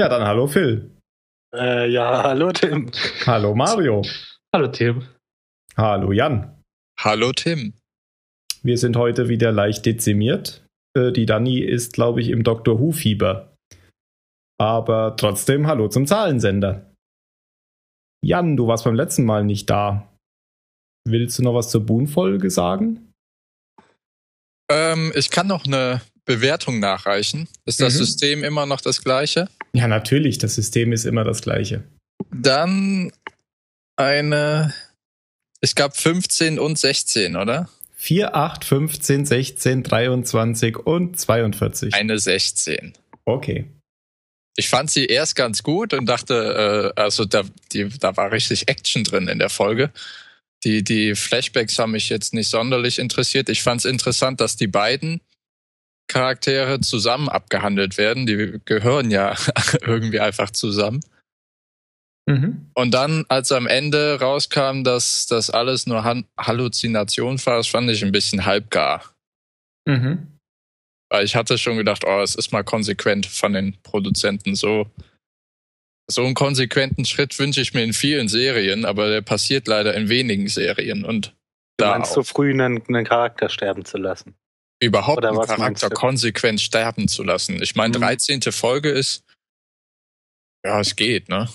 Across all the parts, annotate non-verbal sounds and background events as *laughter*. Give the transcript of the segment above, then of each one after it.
Ja, dann hallo Phil. Äh, ja, hallo Tim. Hallo Mario. Hallo Tim. Hallo Jan. Hallo Tim. Wir sind heute wieder leicht dezimiert. Äh, die Dani ist, glaube ich, im Dr. Who-Fieber. Aber trotzdem hallo zum Zahlensender. Jan, du warst beim letzten Mal nicht da. Willst du noch was zur Boon-Folge sagen? Ähm, ich kann noch eine Bewertung nachreichen. Ist das Mhm. System immer noch das gleiche? Ja, natürlich, das System ist immer das gleiche. Dann eine, ich glaube 15 und 16, oder? 4, 8, 15, 16, 23 und 42. Eine 16. Okay. Ich fand sie erst ganz gut und dachte, äh, also da, die, da war richtig Action drin in der Folge. Die, die Flashbacks haben mich jetzt nicht sonderlich interessiert. Ich fand es interessant, dass die beiden Charaktere zusammen abgehandelt werden. Die gehören ja *laughs* irgendwie einfach zusammen. Mhm. Und dann, als am Ende rauskam, dass das alles nur Han Halluzination war, das fand ich ein bisschen halbgar. Mhm. Weil ich hatte schon gedacht, oh, es ist mal konsequent von den Produzenten so. So einen konsequenten Schritt wünsche ich mir in vielen Serien, aber der passiert leider in wenigen Serien und Du da meinst auch so früh einen, einen Charakter sterben zu lassen. Überhaupt einen Charakter konsequent sterben zu lassen. Ich meine, Mhm. 13. Folge ist, ja, es geht, ne?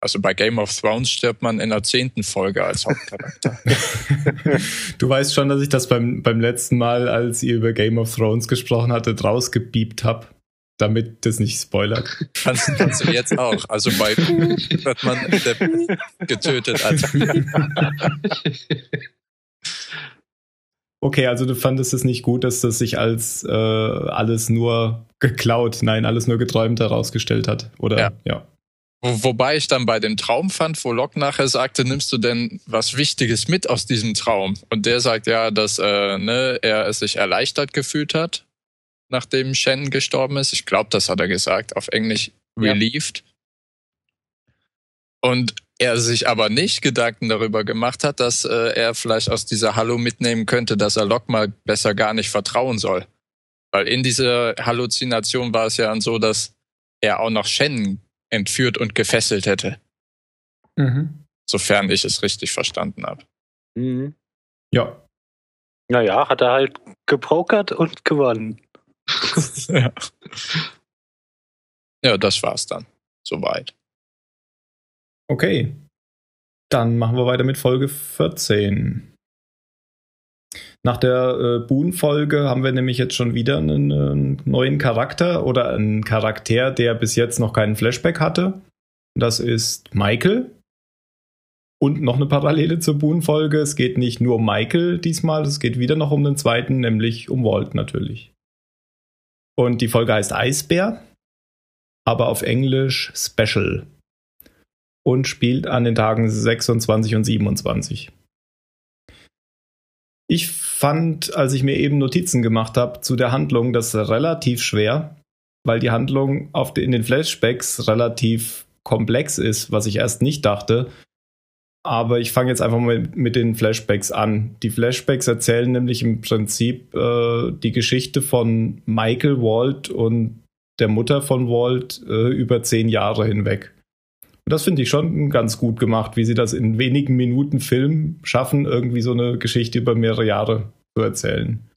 Also bei Game of Thrones stirbt man in der zehnten Folge als Hauptcharakter. *laughs* Du weißt schon, dass ich das beim, beim letzten Mal, als ihr über Game of Thrones gesprochen hattet, rausgepiept habe, damit das nicht spoilert. kannst, kannst du *laughs* jetzt auch. Also bei *laughs* wird man der getötet als Okay, also du fandest es nicht gut, dass das sich als äh, alles nur geklaut, nein, alles nur geträumt herausgestellt hat, oder? Ja. ja. Wo, wobei ich dann bei dem Traum fand, wo Locke nachher sagte, nimmst du denn was Wichtiges mit aus diesem Traum? Und der sagt ja, dass äh, ne, er es sich erleichtert gefühlt hat, nachdem Shen gestorben ist. Ich glaube, das hat er gesagt, auf Englisch Ja. relieved. Und er sich aber nicht Gedanken darüber gemacht hat, dass äh, er vielleicht aus dieser Hallo mitnehmen könnte, dass er Locke mal besser gar nicht vertrauen soll. Weil in dieser Halluzination war es ja dann so, dass er auch noch Shen entführt und gefesselt hätte, Mhm. sofern ich es richtig verstanden habe. Mhm. Ja. Naja, hat er halt gepokert und gewonnen. *laughs* ja. ja, das war's dann. Soweit. Okay. Dann machen wir weiter mit Folge 14. Nach der äh, Boon-Folge haben wir nämlich jetzt schon wieder einen, einen neuen Charakter oder einen Charakter, der bis jetzt noch keinen Flashback hatte. Das ist Michael. Und noch eine Parallele zur Boon-Folge. Es geht nicht nur um Michael diesmal, es geht wieder noch um den zweiten, nämlich um Walt natürlich. Und die Folge heißt Eisbär, aber auf Englisch Special und spielt an den Tagen 26 und 27. Ich fand, als ich mir eben Notizen gemacht habe zu der Handlung, das relativ schwer, weil die Handlung auf de, in den Flashbacks relativ komplex ist, was ich erst nicht dachte. Aber ich fange jetzt einfach mal mit den Flashbacks an. Die Flashbacks erzählen nämlich im Prinzip äh, die Geschichte von Michael Walt und der Mutter von Walt äh, über zehn Jahre hinweg. Und das finde ich schon ganz gut gemacht, wie sie das in wenigen Minuten Film schaffen, irgendwie so eine Geschichte über mehrere Jahre zu erzählen.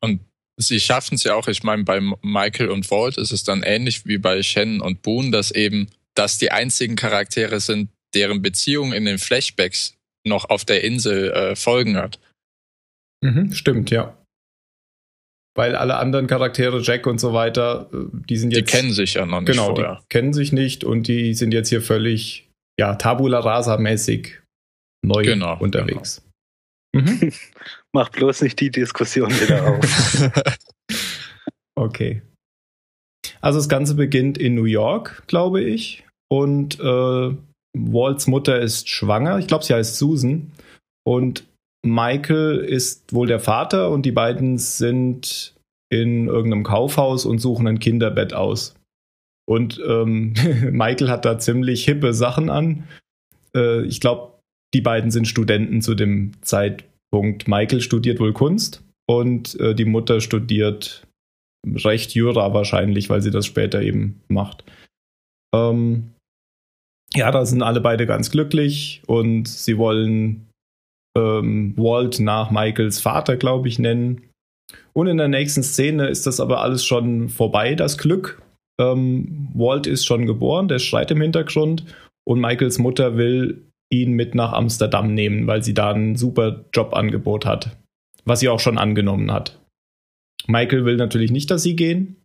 Und sie schaffen es ja auch, ich meine, bei Michael und Walt ist es dann ähnlich wie bei Shannon und Boone, dass eben das die einzigen Charaktere sind, deren Beziehung in den Flashbacks noch auf der Insel äh, Folgen hat. Mhm, stimmt, ja. Weil alle anderen Charaktere, Jack und so weiter, äh, die sind Die jetzt. kennen sich ja noch nicht genau, vorher. die kennen sich nicht und die sind jetzt hier völlig, ja, tabula rasa-mäßig neu Genau, unterwegs. Mhm. *laughs* Mach bloß nicht die Diskussion wieder auf. *laughs* Okay. Also das Ganze beginnt in New York, glaube ich. Und äh, Walts Mutter ist schwanger. Ich glaube, sie heißt Susan. Und Michael ist wohl der Vater und die beiden sind in irgendeinem Kaufhaus und suchen ein Kinderbett aus. Und ähm, *laughs* Michael hat da ziemlich hippe Sachen an. Äh, ich glaube, die beiden sind Studenten zu dem Zeitpunkt. Michael studiert wohl Kunst und äh, die Mutter studiert recht Jura wahrscheinlich, weil sie das später eben macht. Ähm, ja, da sind alle beide ganz glücklich und sie wollen ähm, Walt nach Michaels Vater, glaube ich, nennen. Und in der nächsten Szene ist das aber alles schon vorbei, das Glück. Ähm, Walt ist schon geboren, der schreit im Hintergrund und Michaels Mutter will ihn mit nach Amsterdam nehmen, weil sie da ein super Jobangebot hat, was sie auch schon angenommen hat. Michael will natürlich nicht, dass sie gehen.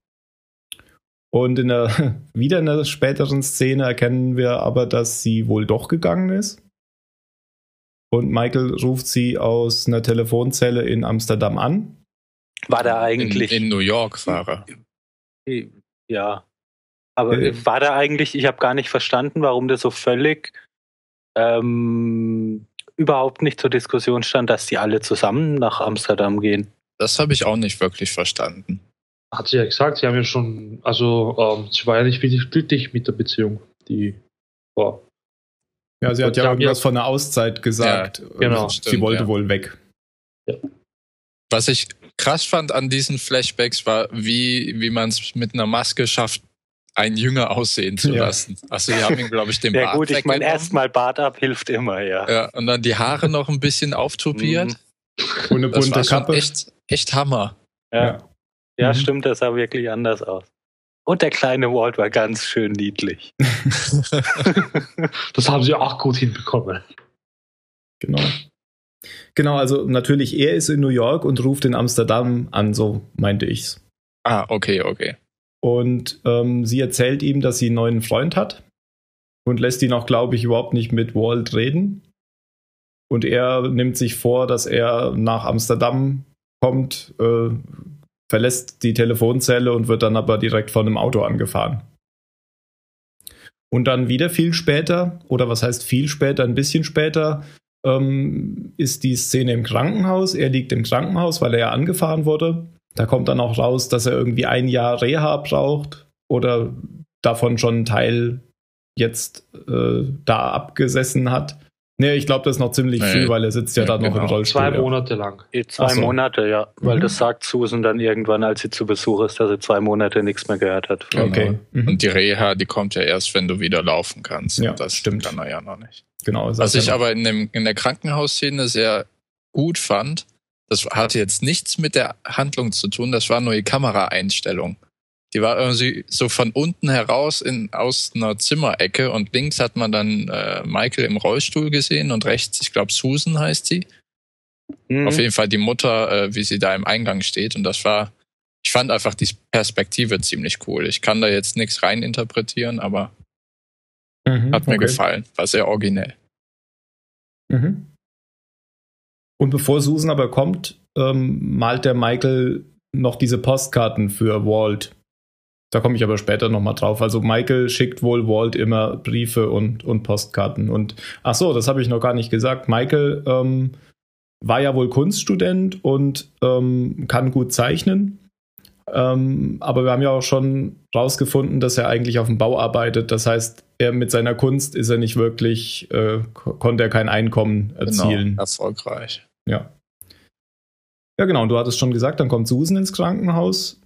Und in der, *laughs* wieder in der späteren Szene erkennen wir aber, dass sie wohl doch gegangen ist. Und Michael ruft sie aus einer Telefonzelle in Amsterdam an. War da eigentlich. In, in New York war er. Ja. Aber äh, war da eigentlich, ich habe gar nicht verstanden, warum der so völlig ähm, überhaupt nicht zur Diskussion stand, dass die alle zusammen nach Amsterdam gehen. Das habe ich auch nicht wirklich verstanden. Hat sie ja gesagt, sie haben ja schon, also ähm, sie war ja nicht wirklich glücklich mit der Beziehung, die war. Ja, sie hat ja irgendwas von einer Auszeit gesagt. Ja, genau. Sie stimmt, wollte ja. wohl weg. Ja. Was ich krass fand an diesen Flashbacks war, wie, wie man es mit einer Maske schafft, einen Jünger aussehen zu *laughs* ja. lassen. Also die haben ihn, glaube ich, den *laughs* ja, Bart gut, ich meine, erstmal Bart ab hilft immer, ja. Ja, und dann die Haare noch ein bisschen auftupiert. Und eine bunte das war Kappe. Echt, echt Hammer. Ja, ja. ja mhm. stimmt, das sah wirklich anders aus. Und der kleine Walt war ganz schön niedlich. *laughs* das haben sie auch gut hinbekommen. Genau. Genau, also natürlich, er ist in New York und ruft in Amsterdam an, so meinte ich's. Ah, okay, okay. Und ähm, sie erzählt ihm, dass sie einen neuen Freund hat und lässt ihn auch, glaube ich, überhaupt nicht mit Walt reden. Und er nimmt sich vor, dass er nach Amsterdam kommt, äh, verlässt die Telefonzelle und wird dann aber direkt von einem Auto angefahren. Und dann wieder viel später, oder was heißt viel später, ein bisschen später, ähm, ist die Szene im Krankenhaus. Er liegt im Krankenhaus, weil er ja angefahren wurde. Da kommt dann auch raus, dass er irgendwie ein Jahr Reha braucht oder davon schon einen Teil jetzt äh, da abgesessen hat. Nee, ich glaube, das ist noch ziemlich nee. viel, weil er sitzt ja, ja da genau. noch im genau. Rollstuhl. Zwei Monate lang. Zwei so. Monate, ja. Weil mhm. das sagt Susan dann irgendwann, als sie zu Besuch ist, dass sie zwei Monate nichts mehr gehört hat. Genau. Okay. Mhm. Und die Reha, die kommt ja erst, wenn du wieder laufen kannst. Ja, Und das stimmt. Kann er ja noch nicht. Genau. Was ich aber in, dem, in der Krankenhausszene sehr gut fand, das hatte jetzt nichts mit der Handlung zu tun, das war nur die Kameraeinstellung. Die war irgendwie so von unten heraus in, aus einer Zimmerecke und links hat man dann äh, Michael im Rollstuhl gesehen und rechts, ich glaube, Susan heißt sie. Mhm. Auf jeden Fall die Mutter, äh, wie sie da im Eingang steht. Und das war, ich fand einfach die Perspektive ziemlich cool. Ich kann da jetzt nichts reininterpretieren, aber mhm, hat mir okay. gefallen. War sehr originell. Mhm. Und bevor Susan aber kommt, ähm, malt der Michael noch diese Postkarten für Walt da komme ich aber später nochmal drauf. Also Michael schickt wohl Walt immer Briefe und, und Postkarten. Und ach so, das habe ich noch gar nicht gesagt. Michael ähm, war ja wohl Kunststudent und ähm, kann gut zeichnen. Ähm, aber wir haben ja auch schon rausgefunden, dass er eigentlich auf dem Bau arbeitet. Das heißt, er mit seiner Kunst ist er nicht wirklich, äh, konnte er kein Einkommen genau, erzielen. Genau, erfolgreich. Ja. Ja, genau. Und du hattest schon gesagt, dann kommt Susan ins Krankenhaus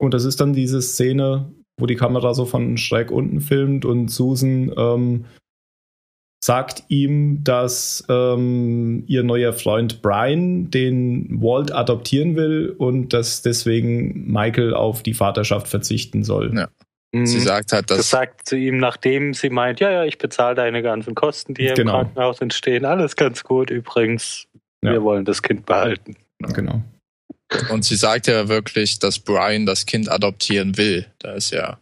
und das ist dann diese Szene, wo die Kamera so von schräg unten filmt und Susan ähm, sagt ihm, dass ähm, ihr neuer Freund Brian den Walt adoptieren will und dass deswegen Michael auf die Vaterschaft verzichten soll. Ja. Mhm. Sie sagt halt, dass. Das sagt sie ihm, nachdem sie meint, ja, ja, ich bezahle deine ganzen Kosten, die hier genau. im Krankenhaus entstehen. Alles ganz gut übrigens. Ja. Wir wollen das Kind behalten. Genau. Und sie sagt ja wirklich, dass Brian das Kind adoptieren will. Da ist ja.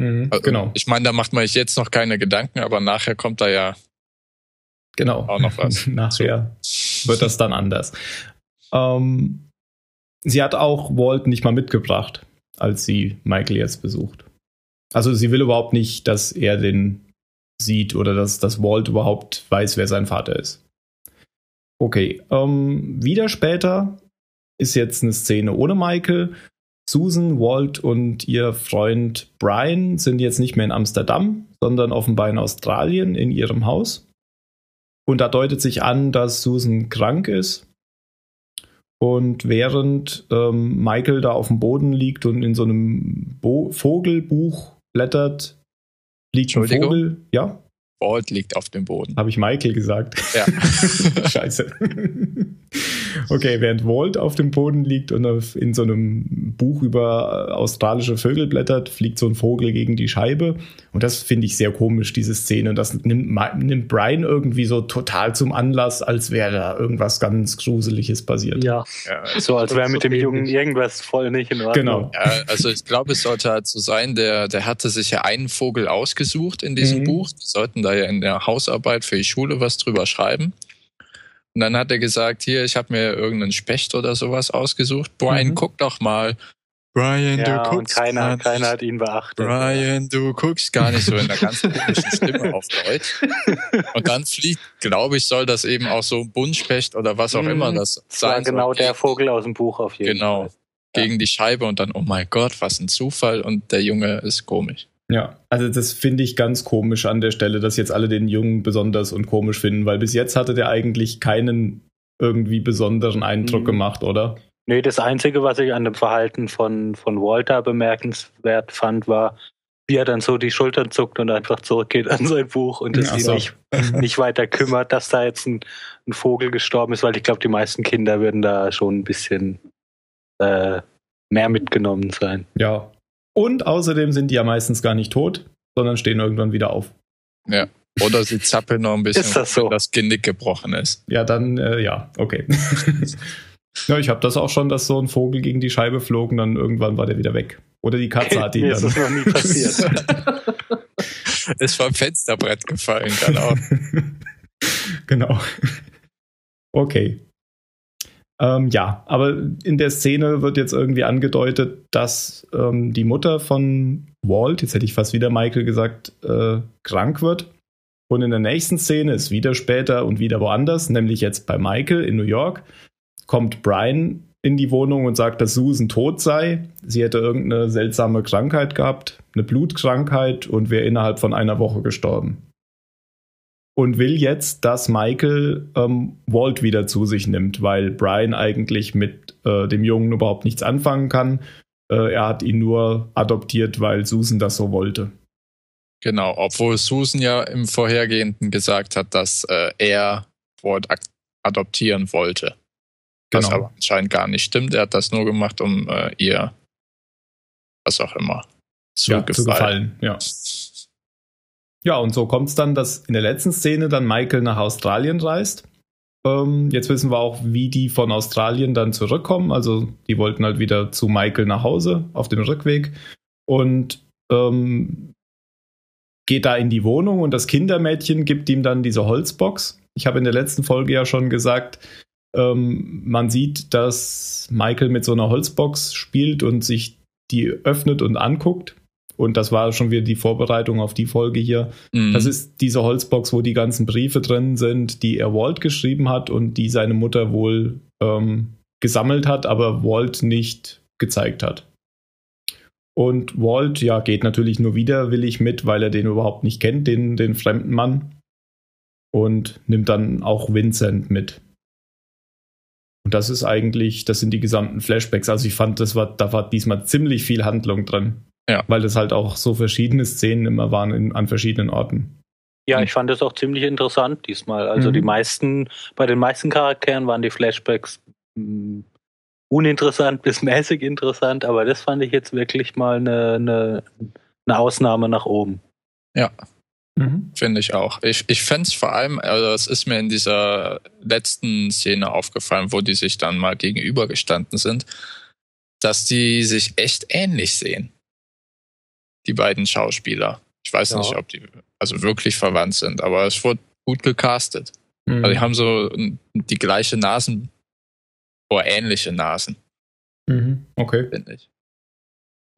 Mhm, also, genau. Ich meine, da macht man sich jetzt noch keine Gedanken, aber nachher kommt da ja genau. auch noch was. *laughs* nachher so. wird das dann anders. Ähm, sie hat auch Walt nicht mal mitgebracht, als sie Michael jetzt besucht. Also sie will überhaupt nicht, dass er den sieht oder dass, dass Walt überhaupt weiß, wer sein Vater ist. Okay, ähm, wieder später ist jetzt eine Szene ohne Michael. Susan, Walt und ihr Freund Brian sind jetzt nicht mehr in Amsterdam, sondern offenbar in Australien in ihrem Haus. Und da deutet sich an, dass Susan krank ist. Und während ähm, Michael da auf dem Boden liegt und in so einem Bo Vogelbuch blättert, liegt ein Vogel. Ja. Walt liegt auf dem Boden. Habe ich Michael gesagt? Ja. *laughs* Scheiße. okay, während Walt auf dem Boden liegt und in so einem Buch über äh, australische Vögel blättert, fliegt so ein Vogel gegen die Scheibe. Und das finde ich sehr komisch, diese Szene. Und das nimmt, nimmt Brian irgendwie so total zum Anlass, als wäre da irgendwas ganz Gruseliges passiert. Ja, ja so als wäre mit dem Jungen irgendwas voll nicht in Ordnung. Genau. Ja, also ich glaube, es sollte halt so sein, der, der hatte sich ja einen Vogel ausgesucht in diesem mhm. Buch. Die sollten da ja in der Hausarbeit für die Schule was drüber schreiben. Und dann hat er gesagt, hier, ich habe mir irgendeinen Specht oder sowas ausgesucht. Brian, mhm. guck doch mal. Brian, ja, du guckst. Und keiner, keiner hat ihn beachtet. Brian, du guckst gar nicht so in einer ganz komischen Stimme auf Deutsch. *laughs* Und dann fliegt, glaube ich, soll das eben auch so ein Buntspecht oder was auch mhm. immer das, das sein war genau soll. der Vogel aus dem Buch auf jeden genau, Fall. Genau. Gegen die Scheibe und dann, oh mein Gott, was ein Zufall. Und der Junge ist komisch. Ja, also das finde ich ganz komisch an der Stelle, dass jetzt alle den Jungen besonders und komisch finden, weil bis jetzt hatte der eigentlich keinen irgendwie besonderen Eindruck mhm. gemacht, oder? Nee, das Einzige, was ich an dem Verhalten von, von Walter bemerkenswert fand, war, wie er dann so die Schultern zuckt und einfach zurückgeht an sein Buch und es ihn nicht, nicht weiter kümmert, dass da jetzt ein, ein Vogel gestorben ist, weil ich glaube, die meisten Kinder würden da schon ein bisschen äh, mehr mitgenommen sein. Ja, und außerdem sind die ja meistens gar nicht tot, sondern stehen irgendwann wieder auf. Ja. Oder sie zappeln noch ein bisschen, ist das so? wenn das Genick gebrochen ist. Ja, dann, äh, ja, okay. *laughs* ja, ich habe das auch schon, dass so ein Vogel gegen die Scheibe flog und dann irgendwann war der wieder weg. Oder die Katze hat ihn Mir dann. Ist das noch nie passiert. *laughs* ist vom Fensterbrett gefallen, kann auch. *laughs* genau. Okay. Ähm, ja, aber in der Szene wird jetzt irgendwie angedeutet, dass ähm, die Mutter von Walt, jetzt hätte ich fast wieder Michael gesagt, äh, krank wird. Und in der nächsten Szene ist wieder später und wieder woanders, nämlich jetzt bei Michael in New York, kommt Brian in die Wohnung und sagt, dass Susan tot sei. Sie hätte irgendeine seltsame Krankheit gehabt, eine Blutkrankheit und wäre innerhalb von einer Woche gestorben und will jetzt, dass Michael ähm, Walt wieder zu sich nimmt, weil Brian eigentlich mit äh, dem Jungen überhaupt nichts anfangen kann. Äh, er hat ihn nur adoptiert, weil Susan das so wollte. Genau, obwohl Susan ja im Vorhergehenden gesagt hat, dass äh, er Walt adoptieren wollte. Genau. Was aber anscheinend gar nicht stimmt. Er hat das nur gemacht, um äh, ihr was auch immer zu, ja, gefallen. zu gefallen. Ja. Ja, und so kommt es dann, dass in der letzten Szene dann Michael nach Australien reist. Ähm, jetzt wissen wir auch, wie die von Australien dann zurückkommen. Also die wollten halt wieder zu Michael nach Hause auf dem Rückweg und ähm, geht da in die Wohnung und das Kindermädchen gibt ihm dann diese Holzbox. Ich habe in der letzten Folge ja schon gesagt, ähm, man sieht, dass Michael mit so einer Holzbox spielt und sich die öffnet und anguckt. Und das war schon wieder die Vorbereitung auf die Folge hier. Mhm. Das ist diese Holzbox, wo die ganzen Briefe drin sind, die er Walt geschrieben hat und die seine Mutter wohl ähm, gesammelt hat, aber Walt nicht gezeigt hat. Und Walt, ja, geht natürlich nur widerwillig mit, weil er den überhaupt nicht kennt, den, den fremden Mann. Und nimmt dann auch Vincent mit. Und das ist eigentlich, das sind die gesamten Flashbacks. Also ich fand, das war, da war diesmal ziemlich viel Handlung drin. Ja. Weil das halt auch so verschiedene Szenen immer waren in, an verschiedenen Orten. Ja, ich fand das auch ziemlich interessant diesmal. Also mhm. die meisten, bei den meisten Charakteren waren die Flashbacks mh, hm, uninteressant bis mäßig interessant, aber das fand ich jetzt wirklich mal eine, eine, eine Ausnahme nach oben. Ja, mhm. finde ich auch. Ich, ich fände es vor allem, also es ist mir in dieser letzten Szene aufgefallen, wo die sich dann mal gegenübergestanden sind, dass die sich echt ähnlich sehen die beiden Schauspieler. Ich weiß ja. nicht, ob die also wirklich verwandt sind, aber es wurde gut gecastet. Mhm. Also die haben so die gleiche Nasen oder ähnliche Nasen. Mhm. Okay. Finde ich.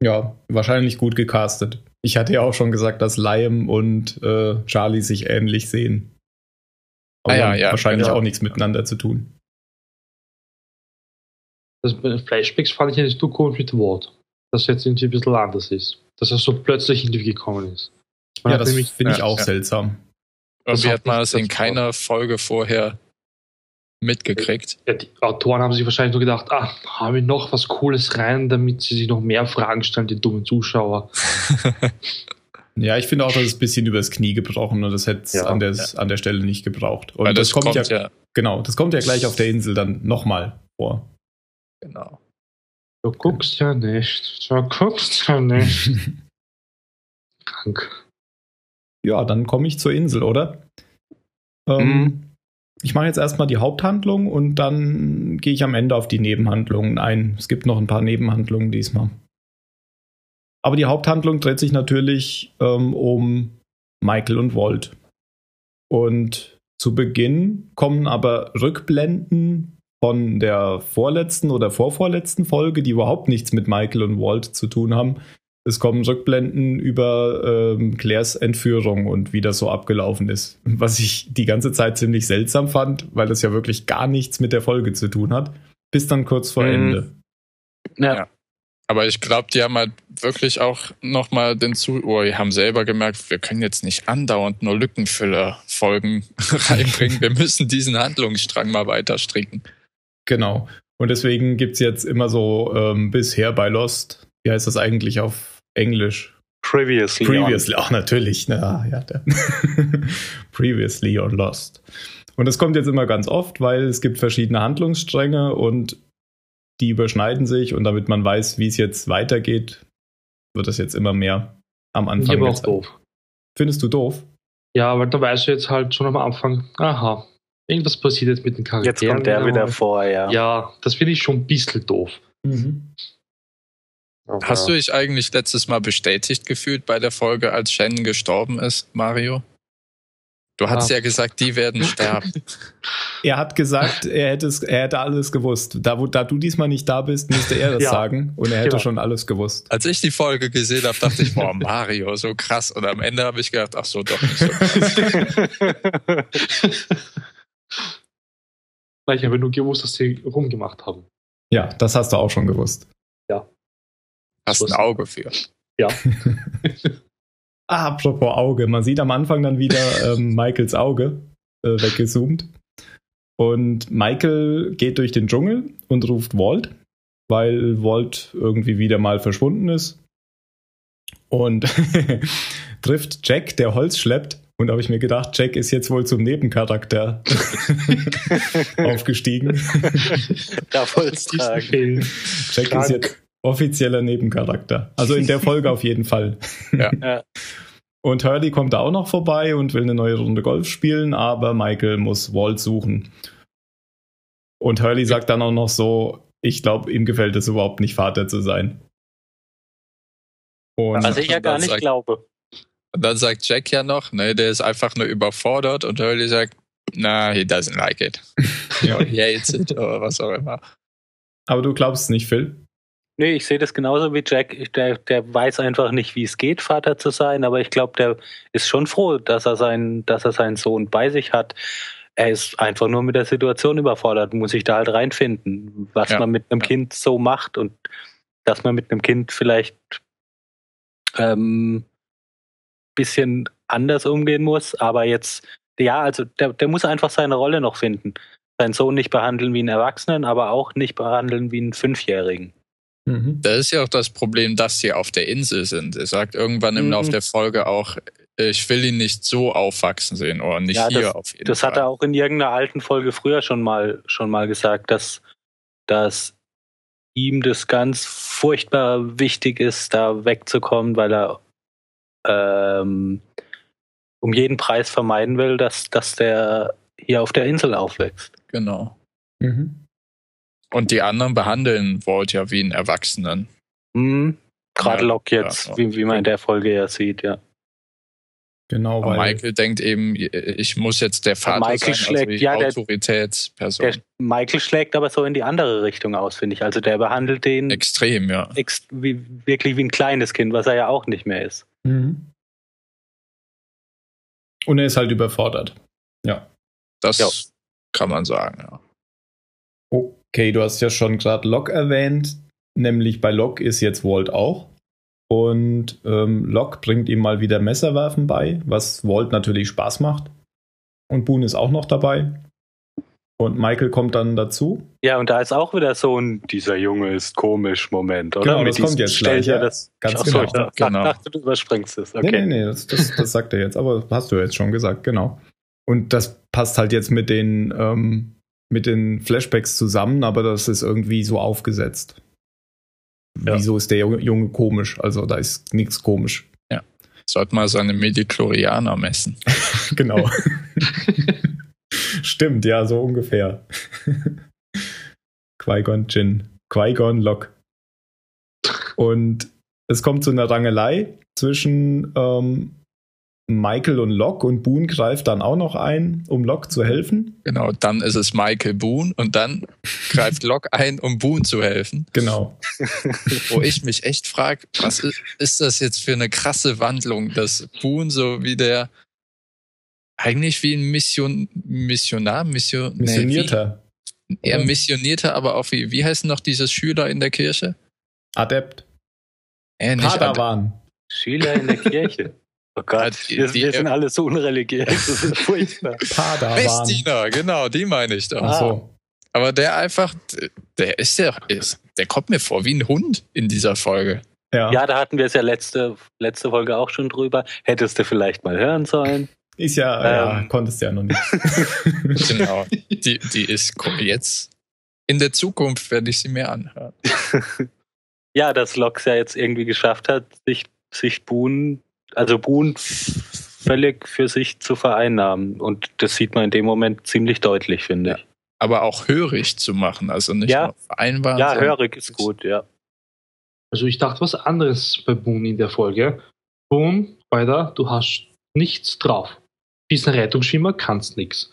Ja, wahrscheinlich gut gecastet. Ich hatte ja auch schon gesagt, dass Liam und äh, Charlie sich ähnlich sehen. Aber ah, ja, ja, wahrscheinlich genau. auch nichts miteinander zu tun. Das Flashbacks fand ich eigentlich zu komisch mit Wort. Dass jetzt irgendwie ein bisschen anders ist dass er so plötzlich irgendwie gekommen ist. Man ja, das finde ich ja, auch ja. seltsam. Irgendwie hat man das in keiner Folge vorher mitgekriegt. Ja, die Autoren haben sich wahrscheinlich nur gedacht, ah, haben wir noch was Cooles rein, damit sie sich noch mehr Fragen stellen, die dummen Zuschauer. *laughs* ja, ich finde auch, das ist ein bisschen übers Knie gebrochen und das hätte es ja, an, der, ja. an der Stelle nicht gebraucht. Und das, das, kommt, kommt ja, ja, genau, das kommt ja gleich auf der Insel dann nochmal vor. Genau. Du guckst ja nicht, du guckst ja nicht. *laughs* Krank. Ja, dann komme ich zur Insel, oder? Ähm, mhm. Ich mache jetzt erstmal die Haupthandlung und dann gehe ich am Ende auf die Nebenhandlungen ein. Es gibt noch ein paar Nebenhandlungen diesmal. Aber die Haupthandlung dreht sich natürlich ähm, um Michael und Walt. Und zu Beginn kommen aber Rückblenden von der vorletzten oder vorvorletzten Folge, die überhaupt nichts mit Michael und Walt zu tun haben, es kommen Rückblenden über ähm, Claires Entführung und wie das so abgelaufen ist. Was ich die ganze Zeit ziemlich seltsam fand, weil das ja wirklich gar nichts mit der Folge zu tun hat. Bis dann kurz vor mhm. Ende. Ja. ja. Aber ich glaube, die haben halt wirklich auch nochmal den Zu oh, die haben selber gemerkt, wir können jetzt nicht andauernd nur Lückenfüller-Folgen *laughs* reinbringen. Wir müssen diesen Handlungsstrang mal weiter stricken. Genau. Und deswegen gibt es jetzt immer so ähm, bisher bei Lost, wie heißt das eigentlich auf Englisch. Previously. Previously, auch natürlich. Na, ja, *laughs* Previously on Lost. Und das kommt jetzt immer ganz oft, weil es gibt verschiedene Handlungsstränge und die überschneiden sich und damit man weiß, wie es jetzt weitergeht, wird das jetzt immer mehr am Anfang. Ich auch doof. Findest du doof? Ja, weil da weißt du jetzt halt schon am Anfang, aha, irgendwas passiert jetzt mit den Charakteren. Jetzt kommt der wieder vor, ja. Ja, das finde ich schon ein bisschen doof. Mhm. Okay. Hast du dich eigentlich letztes Mal bestätigt gefühlt bei der Folge, als Shannon gestorben ist, Mario? Du hast ja. ja gesagt, die werden *laughs* sterben. er hat gesagt, er hätte, es, er hätte alles gewusst. Da, wo, da du diesmal nicht da bist, müsste er das *laughs* ja. sagen und er hätte ja. schon alles gewusst. Als ich die Folge gesehen habe, dachte ich, boah, Mario, so krass. Und am Ende habe ich gedacht, ach so, doch nicht so krass. *laughs* ich habe nur gewusst, dass sie rumgemacht haben. Ja, das hast du auch schon gewusst. Ja. Hast ein Auge für. Ja. *laughs* ah, apropos Auge. Man sieht am Anfang dann wieder ähm, *laughs* Michaels Auge äh, weggezoomt. Und Michael geht durch den Dschungel und ruft Walt, weil Walt irgendwie wieder mal verschwunden ist. Und *laughs* trifft Jack, der Holz schleppt. Und da habe ich mir gedacht, Jack ist jetzt wohl zum Nebencharakter *laughs* aufgestiegen. Darf Holz tragen. Jack Krank. ist jetzt offizieller Nebencharakter. Also in der Folge auf jeden Fall. Ja. *laughs* Und Hurley kommt da auch noch vorbei und will eine neue Runde Golf spielen, aber Michael muss Walt suchen. Und Hurley sagt dann auch noch so, ich glaube, ihm gefällt es überhaupt nicht, Vater zu sein. Und Was ich ja gar nicht sagt, glaube. Und dann sagt Jack ja noch, ne, der ist einfach nur überfordert und Hurley sagt, na, he doesn't like it. ja. he hates it oder was auch immer. Aber du glaubst es nicht, Phil? Nee, ich sehe das genauso wie Jack. Der, der weiß einfach nicht, wie es geht, Vater zu sein, aber ich glaube, der ist schon froh, dass er, seinen, dass er seinen Sohn bei sich hat. Er ist einfach nur mit der Situation überfordert, muss sich da halt reinfinden, was ja. man mit einem Kind so macht und dass man mit einem Kind vielleicht ähm, bisschen anders umgehen muss, aber jetzt, ja, also der, der muss einfach seine Rolle noch finden. Seinen Sohn nicht behandeln wie einen Erwachsenen, aber auch nicht behandeln wie einen Fünfjährigen. Mhm. Das ist ja auch das Problem, dass sie auf der Insel sind. Er sagt irgendwann im mhm. Laufe der Folge auch, ich will ihn nicht so aufwachsen sehen oder nicht ja, hier das, auf jeden das Fall. Das hat er auch in irgendeiner alten Folge früher schon mal, schon mal gesagt, dass, dass ihm das ganz furchtbar wichtig ist, da wegzukommen, weil er ähm, um jeden Preis vermeiden will, dass, dass der hier auf der Insel aufwächst. Genau. Mhm. Und die anderen behandeln Walt ja wie einen Erwachsenen. Mhm. Gerade ja, Locke jetzt, ja, wie, wie man in der Folge ja sieht, ja. Genau, weil Michael denkt eben, ich muss jetzt der Vater Michael sein, schlägt, also ja, Autoritätsperson. Der, Michael schlägt aber so in die andere Richtung aus, finde ich. Also der behandelt den extrem, ja. Ex wie, wirklich wie ein kleines Kind, was er ja auch nicht mehr ist. Mhm. Und er ist halt überfordert. Ja. Das ja. kann man sagen, ja. Okay, du hast ja schon gerade Locke erwähnt, nämlich bei Locke ist jetzt Walt auch. Und ähm, Locke bringt ihm mal wieder Messerwerfen bei, was Walt natürlich Spaß macht. Und Boone ist auch noch dabei. Und Michael kommt dann dazu. Ja, und da ist auch wieder so ein, dieser Junge ist komisch Moment, oder? Genau, das kommt jetzt gleich. Ja, das, ganz achso, genau. Ich dachte, Genau. dachte, du überspringst es. Nee, Okay. nee, nee, das, das, das sagt er jetzt, aber hast du jetzt schon gesagt, genau. Und das passt halt jetzt mit den, ähm, mit den Flashbacks zusammen, aber das ist irgendwie so aufgesetzt. Ja. Wieso ist der Junge, Junge komisch? Also da ist nichts komisch. Sollte mal seine Mediklorianer messen. *laughs* genau. *laughs* Stimmt, ja, so ungefähr. *laughs* Qui-Gon Jinn. Qui-Gon Lock. Und es kommt zu einer Rangelei zwischen ähm, Michael und Locke und Boone greift dann auch noch ein, um Locke zu helfen. Genau, dann ist es Michael Boone und dann greift *laughs* Locke ein, um Boone zu helfen. Genau. *laughs* Wo ich mich echt frage, was ist, ist das jetzt für eine krasse Wandlung, dass Boone so wie der eigentlich wie ein Mission, Missionar, Mission, nee, Missionierter. wie, eher Missionierter, aber auch wie, wie heißen noch diese Schüler in der Kirche? Adept. Äh, nicht Ad- Padawan. Schüler in der Kirche. Oh Gott, Die- wir, die- wir sind alle so unreligiös. Das ist *laughs* furchtbar. Padawan. Messdiener, genau, die meine ich doch. Ach so. Aber der einfach, der ist ja, ist, der kommt mir vor wie ein Hund in dieser Folge. Ja. Ja, da hatten wir es ja letzte, letzte Folge auch schon drüber. Hättest du vielleicht mal hören sollen. Ist ja, ja, Ähm. konntest ja noch nicht. *laughs* Genau. Die, die ist jetzt. In der Zukunft werde ich sie mir anhören. *laughs* Ja, dass Lox ja jetzt irgendwie geschafft hat, sich, sich Boone, also Boone völlig für sich zu vereinnahmen. Und das sieht man in dem Moment ziemlich deutlich, finde ich. Aber auch hörig zu machen, also nicht Ja. nur vereinbaren. Ja, hörig ist gut, ja. Also ich dachte was anderes bei Boone in der Folge. Boone, weiter, du hast nichts drauf. Bist ein Rettungsschwimmer, kannst nix.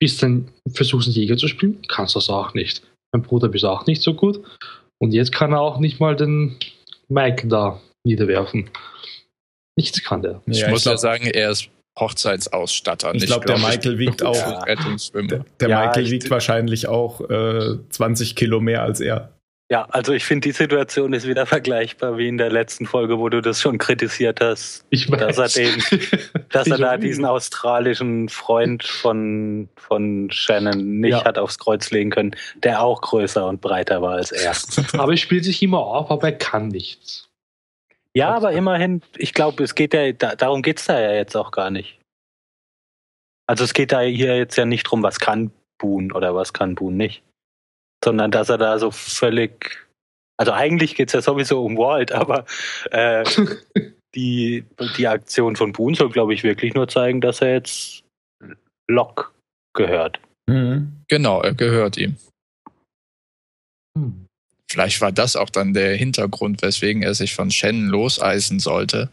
Bist ein, versuchst einen Jäger zu spielen, kannst das auch nicht. Mein Bruder bist auch nicht so gut. Und jetzt kann er auch nicht mal den Mike da niederwerfen. Nichts kann der. Ich Ja, muss ja sagen, er ist Hochzeitsausstatter. Ich nicht, glaub, der Michael wiegt auch- Ja. Rettungsschwimmer. Der, der Ja, Michael ich- wiegt wahrscheinlich auch äh, 20 Kilo mehr als er. Ja, also ich finde, die Situation ist wieder vergleichbar wie in der letzten Folge, wo du das schon kritisiert hast, Ich Dass er den- *laughs* dass er da diesen australischen Freund von, von Shannon nicht Ja. hat aufs Kreuz legen können, der auch größer und breiter war als er. *laughs* Aber er spielt sich immer auf, aber er kann nichts. Ja, aber immerhin, ich glaube, es geht ja, da, darum geht's da ja jetzt auch gar nicht. Also es geht da hier jetzt ja nicht drum, was kann Boone oder was kann Boone nicht. Sondern dass er da so völlig. Also eigentlich geht's ja sowieso um Walt, aber äh, *laughs* die, die Aktion von Boone soll, glaube ich, wirklich nur zeigen, dass er jetzt Locke gehört. Mhm. Genau, er gehört ihm. Hm. Vielleicht war das auch dann der Hintergrund, weswegen er sich von Shannon loseisen sollte,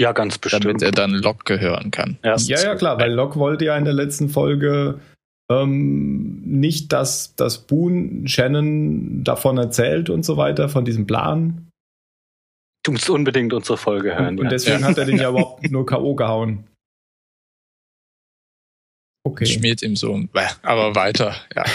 Ja, ganz bestimmt. damit er dann Locke gehören kann. Ja. Ja, ja, klar, weil Locke wollte ja in der letzten Folge ähm, nicht, dass, dass Boone Shannon davon erzählt und so weiter, von diesem Plan. du musst unbedingt unsere Folge hören. Und ja. deswegen Ja. hat er den ja *laughs* überhaupt nur K.O. gehauen. Okay. Schmiert ihm so aber weiter, ja. *laughs*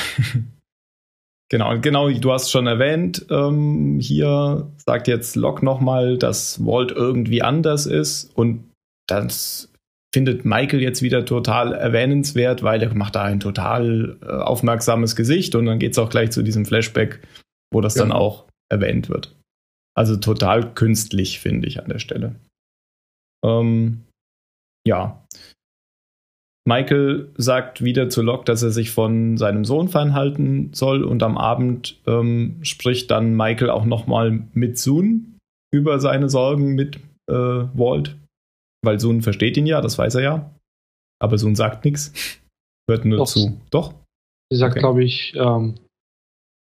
Genau, und genau, du hast schon erwähnt, ähm, hier sagt jetzt Locke nochmal, dass Walt irgendwie anders ist und das findet Michael jetzt wieder total erwähnenswert, weil er macht da ein total äh, aufmerksames Gesicht und dann geht es auch gleich zu diesem Flashback, wo das dann Genau. auch erwähnt wird. Also total künstlich, finde ich an der Stelle. Ähm, ja. Michael sagt wieder zu Locke, dass er sich von seinem Sohn fernhalten soll und am Abend ähm, spricht dann Michael auch nochmal mit Soon über seine Sorgen mit äh, Walt, weil Soon versteht ihn ja, das weiß er ja, aber Soon sagt nichts, hört nur Doch. zu. Doch? Sie sagt, Okay. glaube ich, ähm,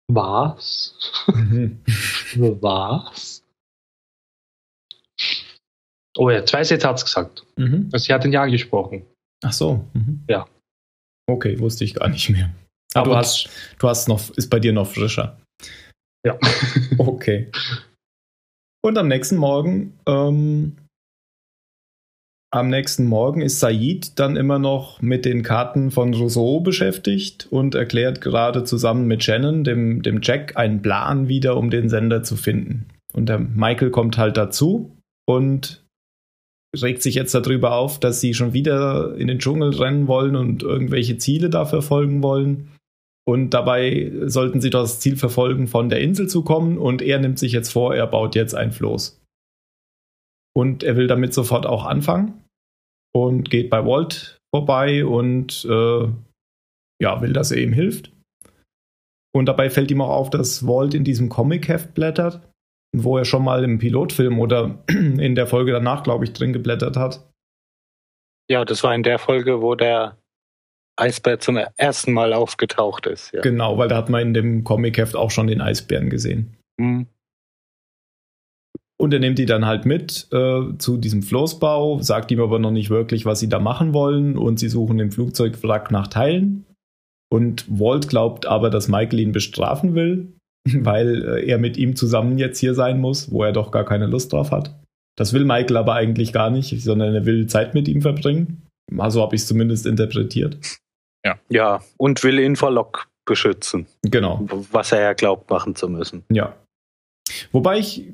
was? Mhm. was? Oh ja, zwei Sätze hat es gesagt. Mhm. Also sie hat ihn ja angesprochen. Ach so. Mhm. Ja. Okay, wusste ich gar nicht mehr. Du Aber- hast, du hast noch, ist bei dir noch frischer. Ja. Okay. Und am nächsten Morgen, ähm, am nächsten Morgen ist Said dann immer noch mit den Karten von Rousseau beschäftigt und erklärt gerade zusammen mit Shannon, dem, dem Jack, einen Plan wieder, um den Sender zu finden. Und der Michael kommt halt dazu und regt sich jetzt darüber auf, dass sie schon wieder in den Dschungel rennen wollen und irgendwelche Ziele da verfolgen wollen. Und dabei sollten sie das Ziel verfolgen, von der Insel zu kommen. Und er nimmt sich jetzt vor, er baut jetzt ein Floß. Und er will damit sofort auch anfangen und geht bei Walt vorbei und äh, ja, will, dass er ihm hilft. Und dabei fällt ihm auch auf, dass Walt in diesem Comic-Heft blättert, wo er schon mal im Pilotfilm oder *clears throat* in der Folge danach, glaube ich, drin geblättert hat. Ja, das war in der Folge, wo der Eisbär zum ersten Mal aufgetaucht ist. Ja. Genau, weil da hat man in dem Comic-Heft auch schon den Eisbären gesehen. Mhm. Und er nimmt die dann halt mit äh, zu diesem Floßbau, sagt ihm aber noch nicht wirklich, was sie da machen wollen und sie suchen im Flugzeugwrack nach Teilen. Und Walt glaubt aber, dass Michael ihn bestrafen will, *laughs* weil äh, er mit ihm zusammen jetzt hier sein muss, wo er doch gar keine Lust drauf hat. Das will Michael aber eigentlich gar nicht, sondern er will Zeit mit ihm verbringen. Also habe ich es zumindest interpretiert. Ja. Ja, und will ihn vor Locke beschützen. Genau. Was er ja glaubt, machen zu müssen. Ja. Wobei ich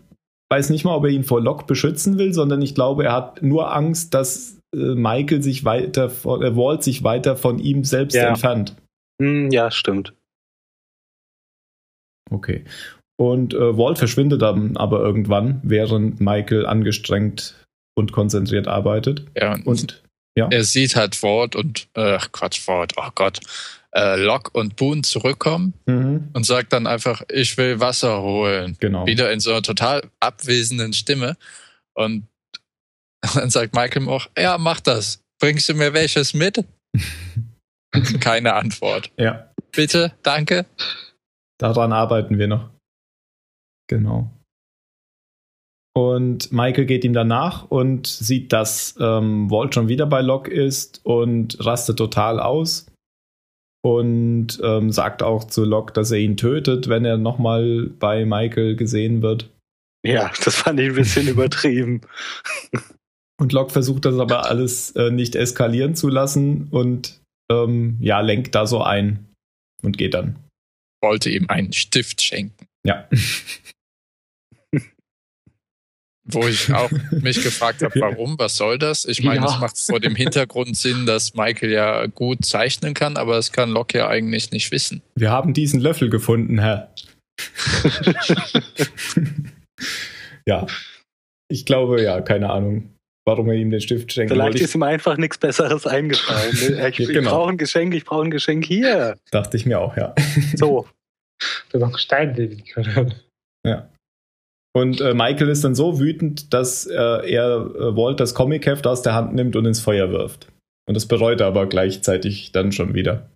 weiß nicht mal, ob er ihn vor Locke beschützen will, sondern ich glaube, er hat nur Angst, dass äh, Michael sich weiter, äh, Walt sich weiter von ihm selbst ja. entfernt. Hm, ja, stimmt. Okay. Und äh, Walt verschwindet dann aber irgendwann, während Michael angestrengt und konzentriert arbeitet. Ja, und ja. er sieht halt Walt und, äh, Quatsch, Walt, oh Gott, äh, Locke und Boone zurückkommen mhm. und sagt dann einfach, ich will Wasser holen. Genau. Wieder in so einer total abwesenden Stimme. Und *laughs* dann sagt Michael auch, ja, mach das. Bringst du mir welches mit? *laughs* Keine Antwort. Ja. Bitte, danke. Daran arbeiten wir noch. Genau. Und Michael geht ihm danach und sieht, dass ähm, Walt schon wieder bei Locke ist und rastet total aus und ähm, sagt auch zu Locke, dass er ihn tötet, wenn er nochmal bei Michael gesehen wird. Ja, das fand ich ein bisschen *laughs* übertrieben. Und Locke versucht das aber alles äh, nicht eskalieren zu lassen und ähm, ja, lenkt da so ein und geht dann. Wollte ihm einen Stift schenken. Ja. *laughs* Wo ich auch mich gefragt habe, *laughs* warum, was soll das? Ich meine, es macht vor dem Hintergrund Sinn, dass Michael ja gut zeichnen kann, aber das kann Locke ja eigentlich nicht wissen. Wir haben diesen Löffel gefunden, Herr. *laughs* ja. Ich glaube, ja, keine Ahnung, warum er ihm den Stift schenkt. Vielleicht ist ihm einfach nichts Besseres eingefallen. *laughs* Ich, ich genau. brauche ein Geschenk, ich brauche ein Geschenk hier. Dachte ich mir auch, ja. So. Da noch Stein legen können. Ja. Und äh, Michael ist dann so wütend, dass äh, er äh, Walt das Comicheft aus der Hand nimmt und ins Feuer wirft. Und das bereut er aber gleichzeitig dann schon wieder.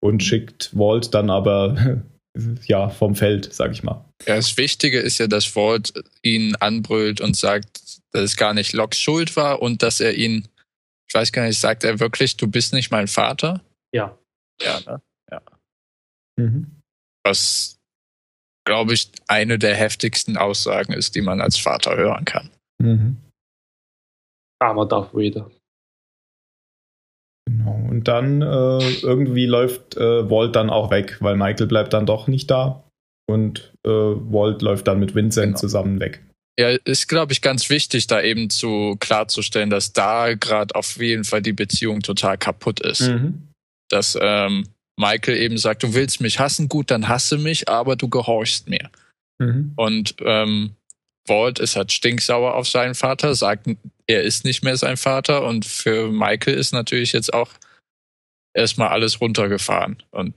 Und schickt Walt dann aber *laughs* ja vom Feld, sag ich mal. Ja, das Wichtige ist ja, dass Walt ihn anbrüllt und sagt, dass es gar nicht Locks Schuld war und dass er ihn, ich weiß gar nicht, sagt er wirklich, du bist nicht mein Vater? Ja. Ja, ne? Ja. Mhm. Was glaube ich, eine der heftigsten Aussagen ist, die man als Vater hören kann. Mhm. Armer Darth Vader. Genau. Und dann äh, irgendwie läuft äh, Walt dann auch weg, weil Michael bleibt dann doch nicht da. Und äh, Walt läuft dann mit Vincent genau. zusammen weg. Ja, ist, glaube ich, ganz wichtig, da eben zu klarzustellen, dass da gerade auf jeden Fall die Beziehung total kaputt ist. Mhm. Dass ähm, Michael eben sagt, du willst mich hassen, gut, dann hasse mich, aber du gehorchst mir. Mhm. Und ähm, Walt ist halt stinksauer auf seinen Vater, sagt, er ist nicht mehr sein Vater und für Michael ist natürlich jetzt auch erstmal alles runtergefahren. Und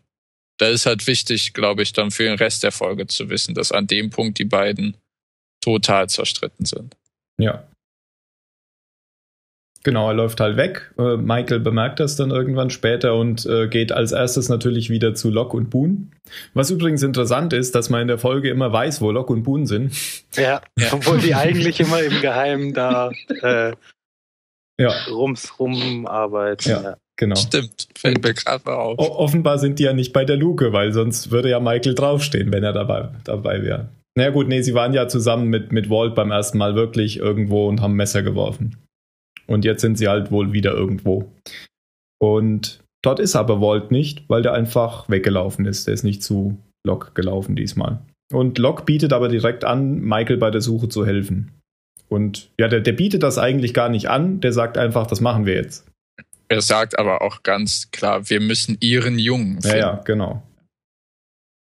da ist halt wichtig, glaube ich, dann für den Rest der Folge zu wissen, dass an dem Punkt die beiden total zerstritten sind. Ja. Genau, er läuft halt weg. Äh, Michael bemerkt das dann irgendwann später und äh, geht als erstes natürlich wieder zu Locke und Boone. Was übrigens interessant ist, dass man in der Folge immer weiß, wo Locke und Boone sind. Ja, ja. *laughs* obwohl die eigentlich immer im Geheimen da äh, ja. rums rumarbeiten. Ja, ja, genau. Stimmt, fällt mir gerade auf. O offenbar sind die ja nicht bei der Luke, weil sonst würde ja Michael draufstehen, wenn er dabei, dabei wäre. Naja gut, nee, sie waren ja zusammen mit, mit Walt beim ersten Mal wirklich irgendwo und haben Messer geworfen. Und jetzt sind sie halt wohl wieder irgendwo. Und dort ist aber Walt nicht, weil der einfach weggelaufen ist. Der ist nicht zu Locke gelaufen diesmal. Und Locke bietet aber direkt an, Michael bei der Suche zu helfen. Und ja, der, der bietet das eigentlich gar nicht an. Der sagt einfach, das machen wir jetzt. Er sagt aber auch ganz klar, wir müssen ihren Jungen finden. Ja, ja, genau.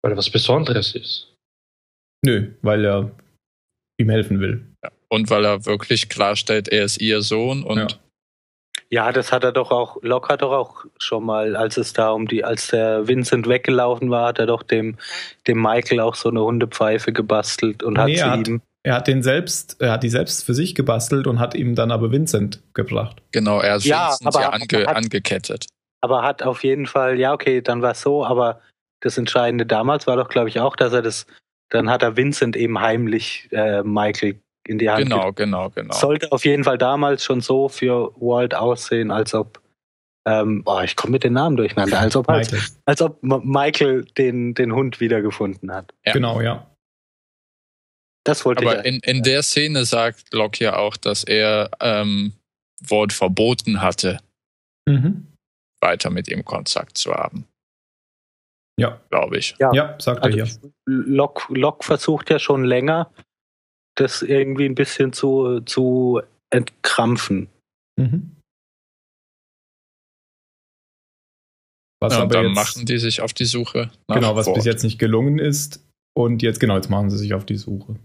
Weil er was Besonderes ist. Nö, weil er ihm helfen will. Ja, und weil er wirklich klarstellt, er ist ihr Sohn und. Ja. ja. das hat er doch auch, Locke hat doch auch schon mal, als es da um die, als der Vincent weggelaufen war, hat er doch dem, dem Michael auch so eine Hundepfeife gebastelt und nee, hat sie ihm. Er hat den selbst, er hat die selbst für sich gebastelt und hat ihm dann aber Vincent gebracht. Genau, er hat ja, Vincent aber, ja ange, hat, angekettet. Aber hat auf jeden Fall, ja, okay, dann war es so, aber das Entscheidende damals war doch, glaube ich, auch, dass er das, dann hat er Vincent eben heimlich äh, Michael in die Hand Genau, genau, genau. Sollte auf jeden Fall damals schon so für Walt aussehen, als ob, ähm, oh, ich komme mit den Namen durcheinander, als ob, als, als ob Michael den, den Hund wiedergefunden hat. Ja. Genau, ja. Das wollte Aber ich. in, in der Szene sagt Locke ja auch, dass er ähm, Walt verboten hatte, mhm. weiter mit ihm Kontakt zu haben. Ja. Glaube ich. Ja, ja sagt also er hier. Locke, Locke versucht ja schon länger, das irgendwie ein bisschen zu, zu entkrampfen. Mhm. Was ja, aber dann jetzt, machen die sich auf die Suche. genau, was Wort. bis jetzt nicht gelungen ist. Und jetzt, genau, jetzt machen sie sich auf die Suche.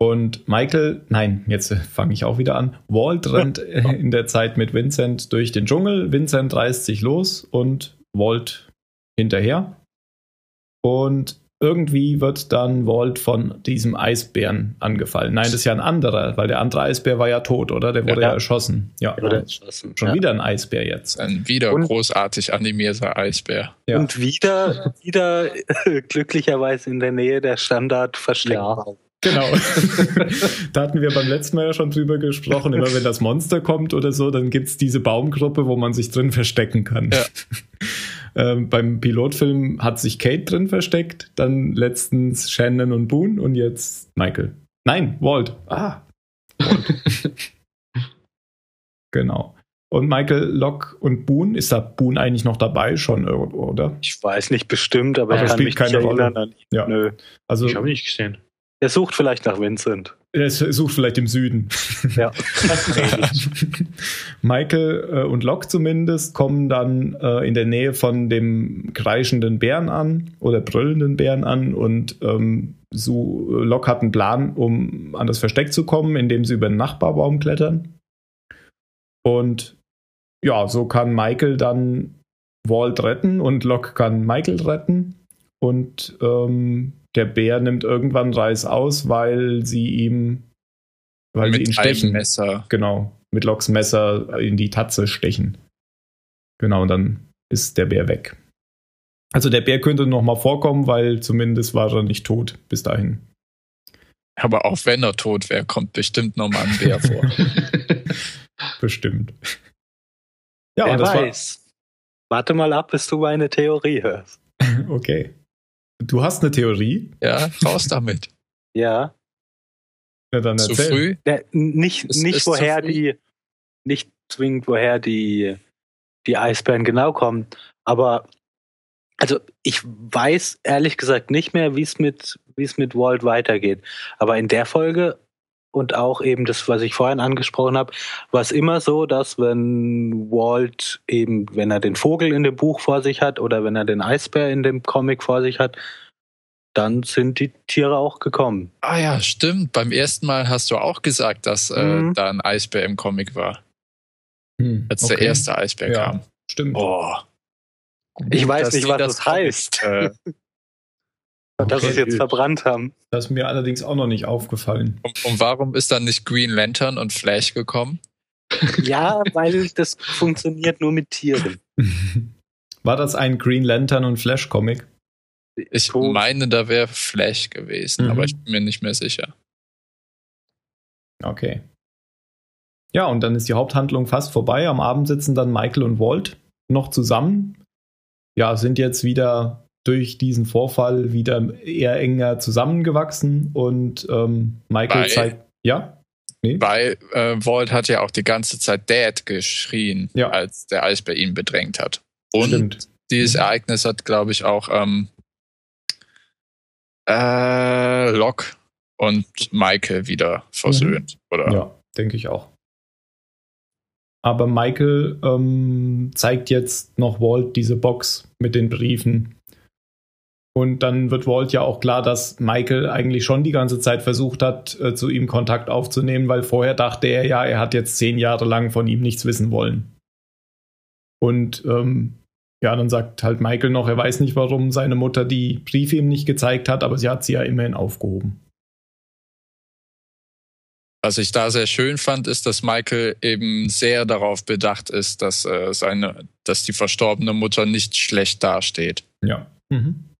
Und Michael, nein, jetzt *laughs* fange ich auch wieder an. Walt rennt in der Zeit mit Vincent durch den Dschungel. Vincent reißt sich los und Walt hinterher. Und irgendwie wird dann Walt von diesem Eisbären angefallen. Nein, das ist ja ein anderer, weil der andere Eisbär war ja tot, oder? Der wurde ja, ja erschossen. Ja, erschossen. schon ja. wieder ein Eisbär jetzt. Ein wieder und, großartig animierter Eisbär. Ja. Und wieder, wieder glücklicherweise in der Nähe der Standard versteckt. Genau. *laughs* da hatten wir beim letzten Mal ja schon drüber gesprochen. Immer wenn das Monster kommt oder so, dann gibt es diese Baumgruppe, wo man sich drin verstecken kann. Ja. *laughs* ähm, beim Pilotfilm hat sich Kate drin versteckt, dann letztens Shannon und Boone und jetzt Michael. Nein, Walt. Ah. Walt. *laughs* genau. Und Michael Locke und Boone, ist da Boone eigentlich noch dabei schon irgendwo, oder? Ich weiß nicht bestimmt, aber, aber ich kann mich keine nicht erinnern Rolle. an ihn. Ja. Nö. Also, ich habe nicht gesehen. Er sucht vielleicht nach Vincent. Er sucht vielleicht im Süden. Ja. *laughs* Michael äh, und Locke zumindest kommen dann äh, in der Nähe von dem kreischenden Bären an oder brüllenden Bären an und ähm, so, Locke hat einen Plan, um an das Versteck zu kommen, indem sie über den Nachbarbaum klettern. Und ja, so kann Michael dann Walt retten und Locke kann Michael retten. Und ähm, der Bär nimmt irgendwann Reis aus, weil sie ihm, weil mit sie ihn stechen. Messer. Genau, mit Locks Messer in die Tatze stechen. Genau, und dann ist der Bär weg. Also der Bär könnte noch mal vorkommen, weil zumindest war er nicht tot bis dahin. Aber auch wenn er tot wäre, kommt bestimmt noch mal ein Bär vor. *laughs* *laughs* bestimmt. Ja, Wer das weiß. War... Warte mal ab, bis du meine Theorie hörst. *laughs* okay. Du hast eine Theorie? Ja, raus damit. *laughs* ja. Ja, dann zu erzähl. früh? Ja, nicht, ist, nicht ist woher die, nicht zwingend woher die, die Eisbären genau kommen, aber also ich weiß ehrlich gesagt nicht mehr, wie es mit, wie es mit Walt weitergeht. Aber in der Folge und auch eben das, was ich vorhin angesprochen habe, war es immer so, dass wenn Walt eben, wenn er den Vogel in dem Buch vor sich hat oder wenn er den Eisbär in dem Comic vor sich hat, dann sind die Tiere auch gekommen. Ah ja, stimmt. Beim ersten Mal hast du auch gesagt, dass äh, mhm. da ein Eisbär im Comic war. Hm, als okay. der erste Eisbär ja, kam. Stimmt. Oh. Ich weiß nicht, was das, das heißt. Äh, *laughs* Okay. Dass sie es jetzt verbrannt haben. Das ist mir allerdings auch noch nicht aufgefallen. Und, und warum ist dann nicht Green Lantern und Flash gekommen? Ja, weil das funktioniert nur mit Tieren. *laughs* War das ein Green Lantern und Flash Comic? Ich meine, da wäre Flash gewesen, mhm. aber ich bin mir nicht mehr sicher. Okay. Ja, und dann ist die Haupthandlung fast vorbei. Am Abend sitzen dann Michael und Walt noch zusammen. Ja, sind jetzt wieder durch diesen Vorfall wieder eher enger zusammengewachsen und ähm, Michael Weil, zeigt, ja? Nee? Weil äh, Walt hat ja auch die ganze Zeit Dad geschrien, ja. als der Eisbär ihn bedrängt hat. Und Stimmt. dieses Ereignis hat, glaube ich, auch ähm, äh, Locke und Michael wieder versöhnt, mhm. oder? Ja, denke ich auch. Aber Michael ähm, zeigt jetzt noch Walt diese Box mit den Briefen. Und dann wird Walt ja auch klar, dass Michael eigentlich schon die ganze Zeit versucht hat, äh, zu ihm Kontakt aufzunehmen, weil vorher dachte er ja, er hat jetzt zehn Jahre lang von ihm nichts wissen wollen. Und ähm, ja, dann sagt halt Michael noch, er weiß nicht, warum seine Mutter die Briefe ihm nicht gezeigt hat, aber sie hat sie ja immerhin aufgehoben. Was ich da sehr schön fand, ist, dass Michael eben sehr darauf bedacht ist, dass äh, seine, dass die verstorbene Mutter nicht schlecht dasteht. Ja. Mhm.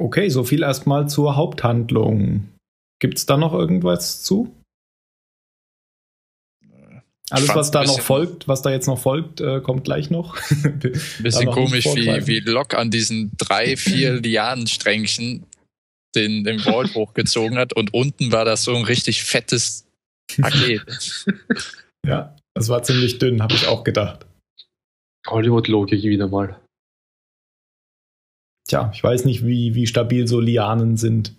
Okay, so viel erstmal zur Haupthandlung. Gibt es da noch irgendwas zu? Alles, was da noch folgt, was da jetzt noch folgt, äh, kommt gleich noch. *laughs* bisschen noch komisch, wie, wie Locke an diesen drei, vier *clears throat* Lianensträngchen den, den Vault *laughs* hochgezogen hat und unten war das so ein richtig fettes Paket. *laughs* ja, das war ziemlich dünn, habe ich auch gedacht. Hollywood-Logik wieder mal. Tja, ich weiß nicht, wie, wie stabil so Lianen sind.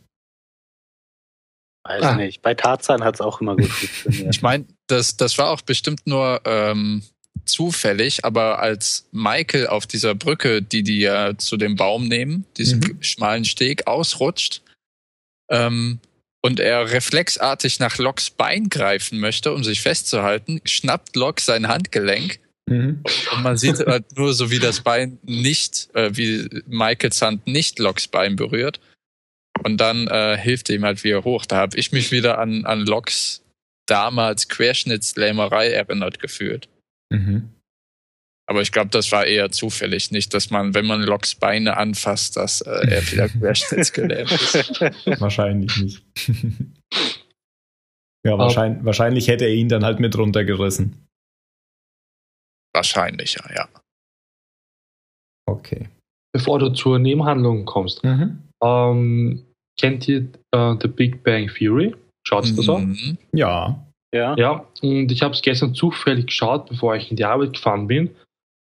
Weiß ah. nicht. Bei Tarzan hat es auch immer gut funktioniert. *laughs* ich meine, das, das war auch bestimmt nur ähm, zufällig, aber als Michael auf dieser Brücke, die die ja zu dem Baum nehmen, diesem mhm. schmalen Steg, ausrutscht ähm, und er reflexartig nach Locks Bein greifen möchte, um sich festzuhalten, schnappt Lock sein Handgelenk mhm. und man sieht halt nur so, wie das Bein nicht, äh, wie Michaels Hand nicht Locks Bein berührt. Und dann äh, hilft er ihm halt wieder hoch. Da habe ich mich wieder an, an Locks damals Querschnittslähmerei erinnert gefühlt. Mhm. Aber ich glaube, das war eher zufällig, nicht, dass man, wenn man Locks Beine anfasst, dass äh, er wieder *laughs* querschnittsgelähmt ist. Wahrscheinlich nicht. *laughs* ja, wahrscheinlich, wahrscheinlich hätte er ihn dann halt mit runtergerissen. Wahrscheinlich, ja. Okay. Bevor du zur Nebenhandlung kommst, mhm. ähm, kennt ihr uh, The Big Bang Theory? Schaut es das auch? Mhm. Ja. Ja. Ja, und ich habe es gestern zufällig geschaut, bevor ich in die Arbeit gefahren bin.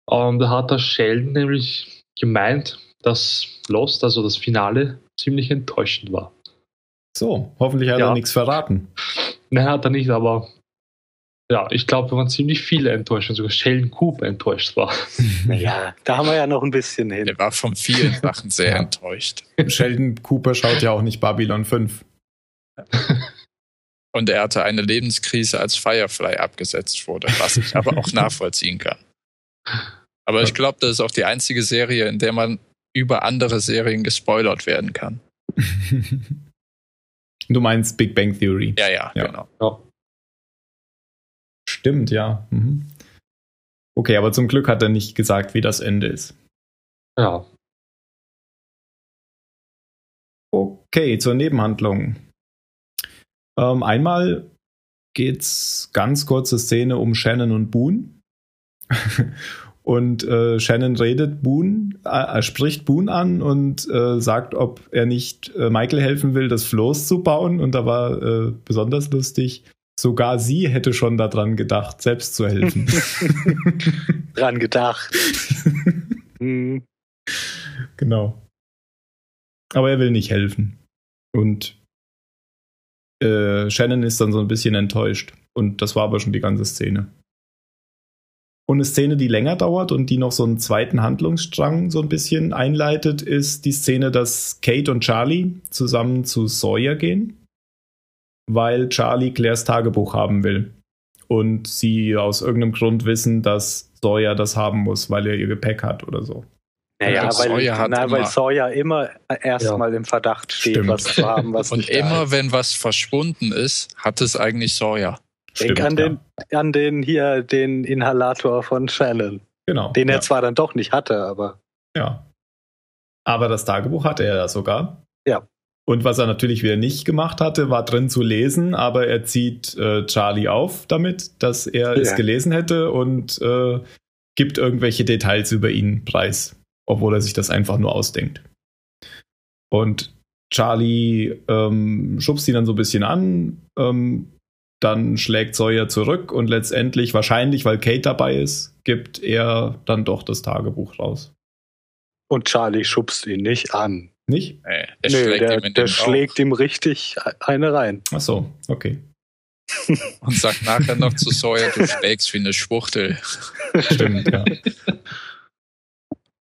Und da hat der Sheldon nämlich gemeint, dass Lost, also das Finale, ziemlich enttäuschend war. So, hoffentlich hat ja. er nichts verraten. Nein, hat er nicht, aber ja, ich glaube, wir waren ziemlich viele enttäuscht, sogar Sheldon Cooper enttäuscht war. *laughs* Naja, da haben wir ja noch ein bisschen hin. Er war von vielen *laughs* Sachen sehr ja. enttäuscht. Sheldon Cooper schaut ja auch nicht Babylon 5. *laughs* Und er hatte eine Lebenskrise, als Firefly abgesetzt wurde, was ich aber auch nachvollziehen kann. Aber ich glaube, das ist auch die einzige Serie, in der man über andere Serien gespoilert werden kann. Du meinst Big Bang Theory? Ja, ja, ja. genau. Ja. Stimmt, ja. Mhm. Okay, aber zum Glück hat er nicht gesagt, wie das Ende ist. Ja. Okay, zur Nebenhandlung. Ähm, einmal geht's ganz kurze Szene um Shannon und Boone. *laughs* und äh, Shannon redet Boone, äh, spricht Boone an und äh, sagt, ob er nicht äh, Michael helfen will, das Floß zu bauen. Und da war äh, besonders lustig. Sogar sie hätte schon daran gedacht, selbst zu helfen. *laughs* Dran gedacht. *laughs* hm. Genau. Aber er will nicht helfen. Und äh, Shannon ist dann so ein bisschen enttäuscht. Und das war aber schon die ganze Szene. Und eine Szene, die länger dauert und die noch so einen zweiten Handlungsstrang so ein bisschen einleitet, ist die Szene, dass Kate und Charlie zusammen zu Sawyer gehen, weil Charlie Claires Tagebuch haben will. Und sie aus irgendeinem Grund wissen, dass Sawyer das haben muss, weil er ihr Gepäck hat oder so. Naja, weil, Sawyer, na, weil Sawyer immer erstmal ja. im Verdacht steht, Stimmt. was zu haben, was *laughs* Und immer, wenn was verschwunden ist, hat es eigentlich Sawyer. Denk an den, ja. an den hier, den Inhalator von Shannon. Genau. Den er zwar dann doch nicht hatte, aber. Ja. Aber das Tagebuch hatte er ja sogar. Ja. Und was er natürlich wieder nicht gemacht hatte, war drin zu lesen, aber er zieht äh, Charlie auf damit, dass er ja. es gelesen hätte und äh, gibt irgendwelche Details über ihn preis obwohl er sich das einfach nur ausdenkt. Und Charlie ähm, schubst ihn dann so ein bisschen an, ähm, dann schlägt Sawyer zurück und letztendlich, wahrscheinlich weil Kate dabei ist, gibt er dann doch das Tagebuch raus. Und Charlie schubst ihn nicht an. Nicht? Nee, der nee, schlägt, der, ihm, der schlägt ihm richtig eine rein. Ach so, okay. *laughs* Und sagt nachher noch zu Sawyer, du schlägst wie eine Schwuchtel. *laughs* Stimmt, ja.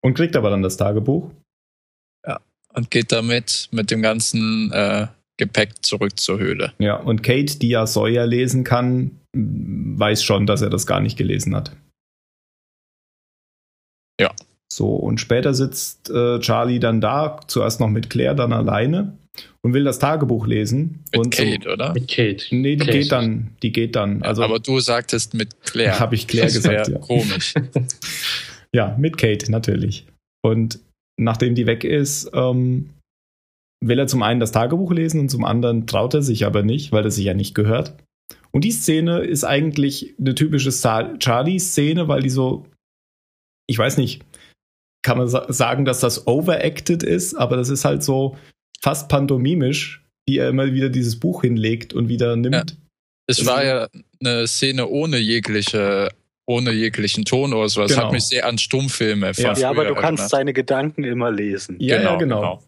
Und kriegt aber dann das Tagebuch. Ja, und geht damit mit dem ganzen äh, Gepäck zurück zur Höhle. Ja, und Kate, die ja Sawyer lesen kann, weiß schon, dass er das gar nicht gelesen hat. Ja. So, und später sitzt äh, Charlie dann da, zuerst noch mit Claire, dann alleine und will das Tagebuch lesen. Mit und Kate, so, oder? Mit Kate. Nee, die Kate. geht dann, die geht dann. Also, aber du sagtest mit Claire. Habe ich Claire das gesagt, ja. Komisch. *laughs* ja, mit Kate, natürlich. Und nachdem die weg ist, ähm, will er zum einen das Tagebuch lesen und zum anderen traut er sich aber nicht, weil er sich ja nicht gehört. Und die Szene ist eigentlich eine typische Charlie-Szene, weil die so, ich weiß nicht, kann man sagen, dass das overacted ist, aber das ist halt so fast pantomimisch, wie er immer wieder dieses Buch hinlegt und wieder nimmt. Ja. Es war ja eine Szene ohne jegliche ohne jeglichen Ton oder sowas. Genau. Das hat mich sehr an Stummfilme ja. ja, aber du kannst erinnert. seine Gedanken immer lesen. Ja, genau. Ja, genau. genau.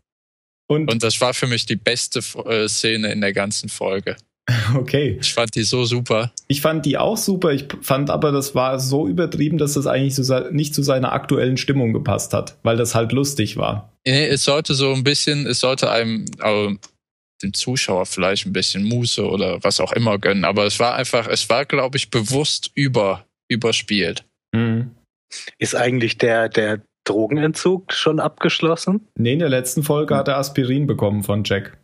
Und, und das war für mich die beste äh, Szene in der ganzen Folge. *laughs* Okay. Ich fand die so super. Ich fand die auch super. Ich fand aber, das war so übertrieben, dass das eigentlich so nicht zu seiner aktuellen Stimmung gepasst hat, weil das halt lustig war. Nee, es sollte so ein bisschen, es sollte einem, also dem Zuschauer vielleicht ein bisschen Muße oder was auch immer gönnen, aber es war einfach, es war, glaube ich, bewusst über, überspielt. Mhm. Ist eigentlich der, der Drogenentzug schon abgeschlossen? Nee, in der letzten Folge hat er Aspirin bekommen von Jack.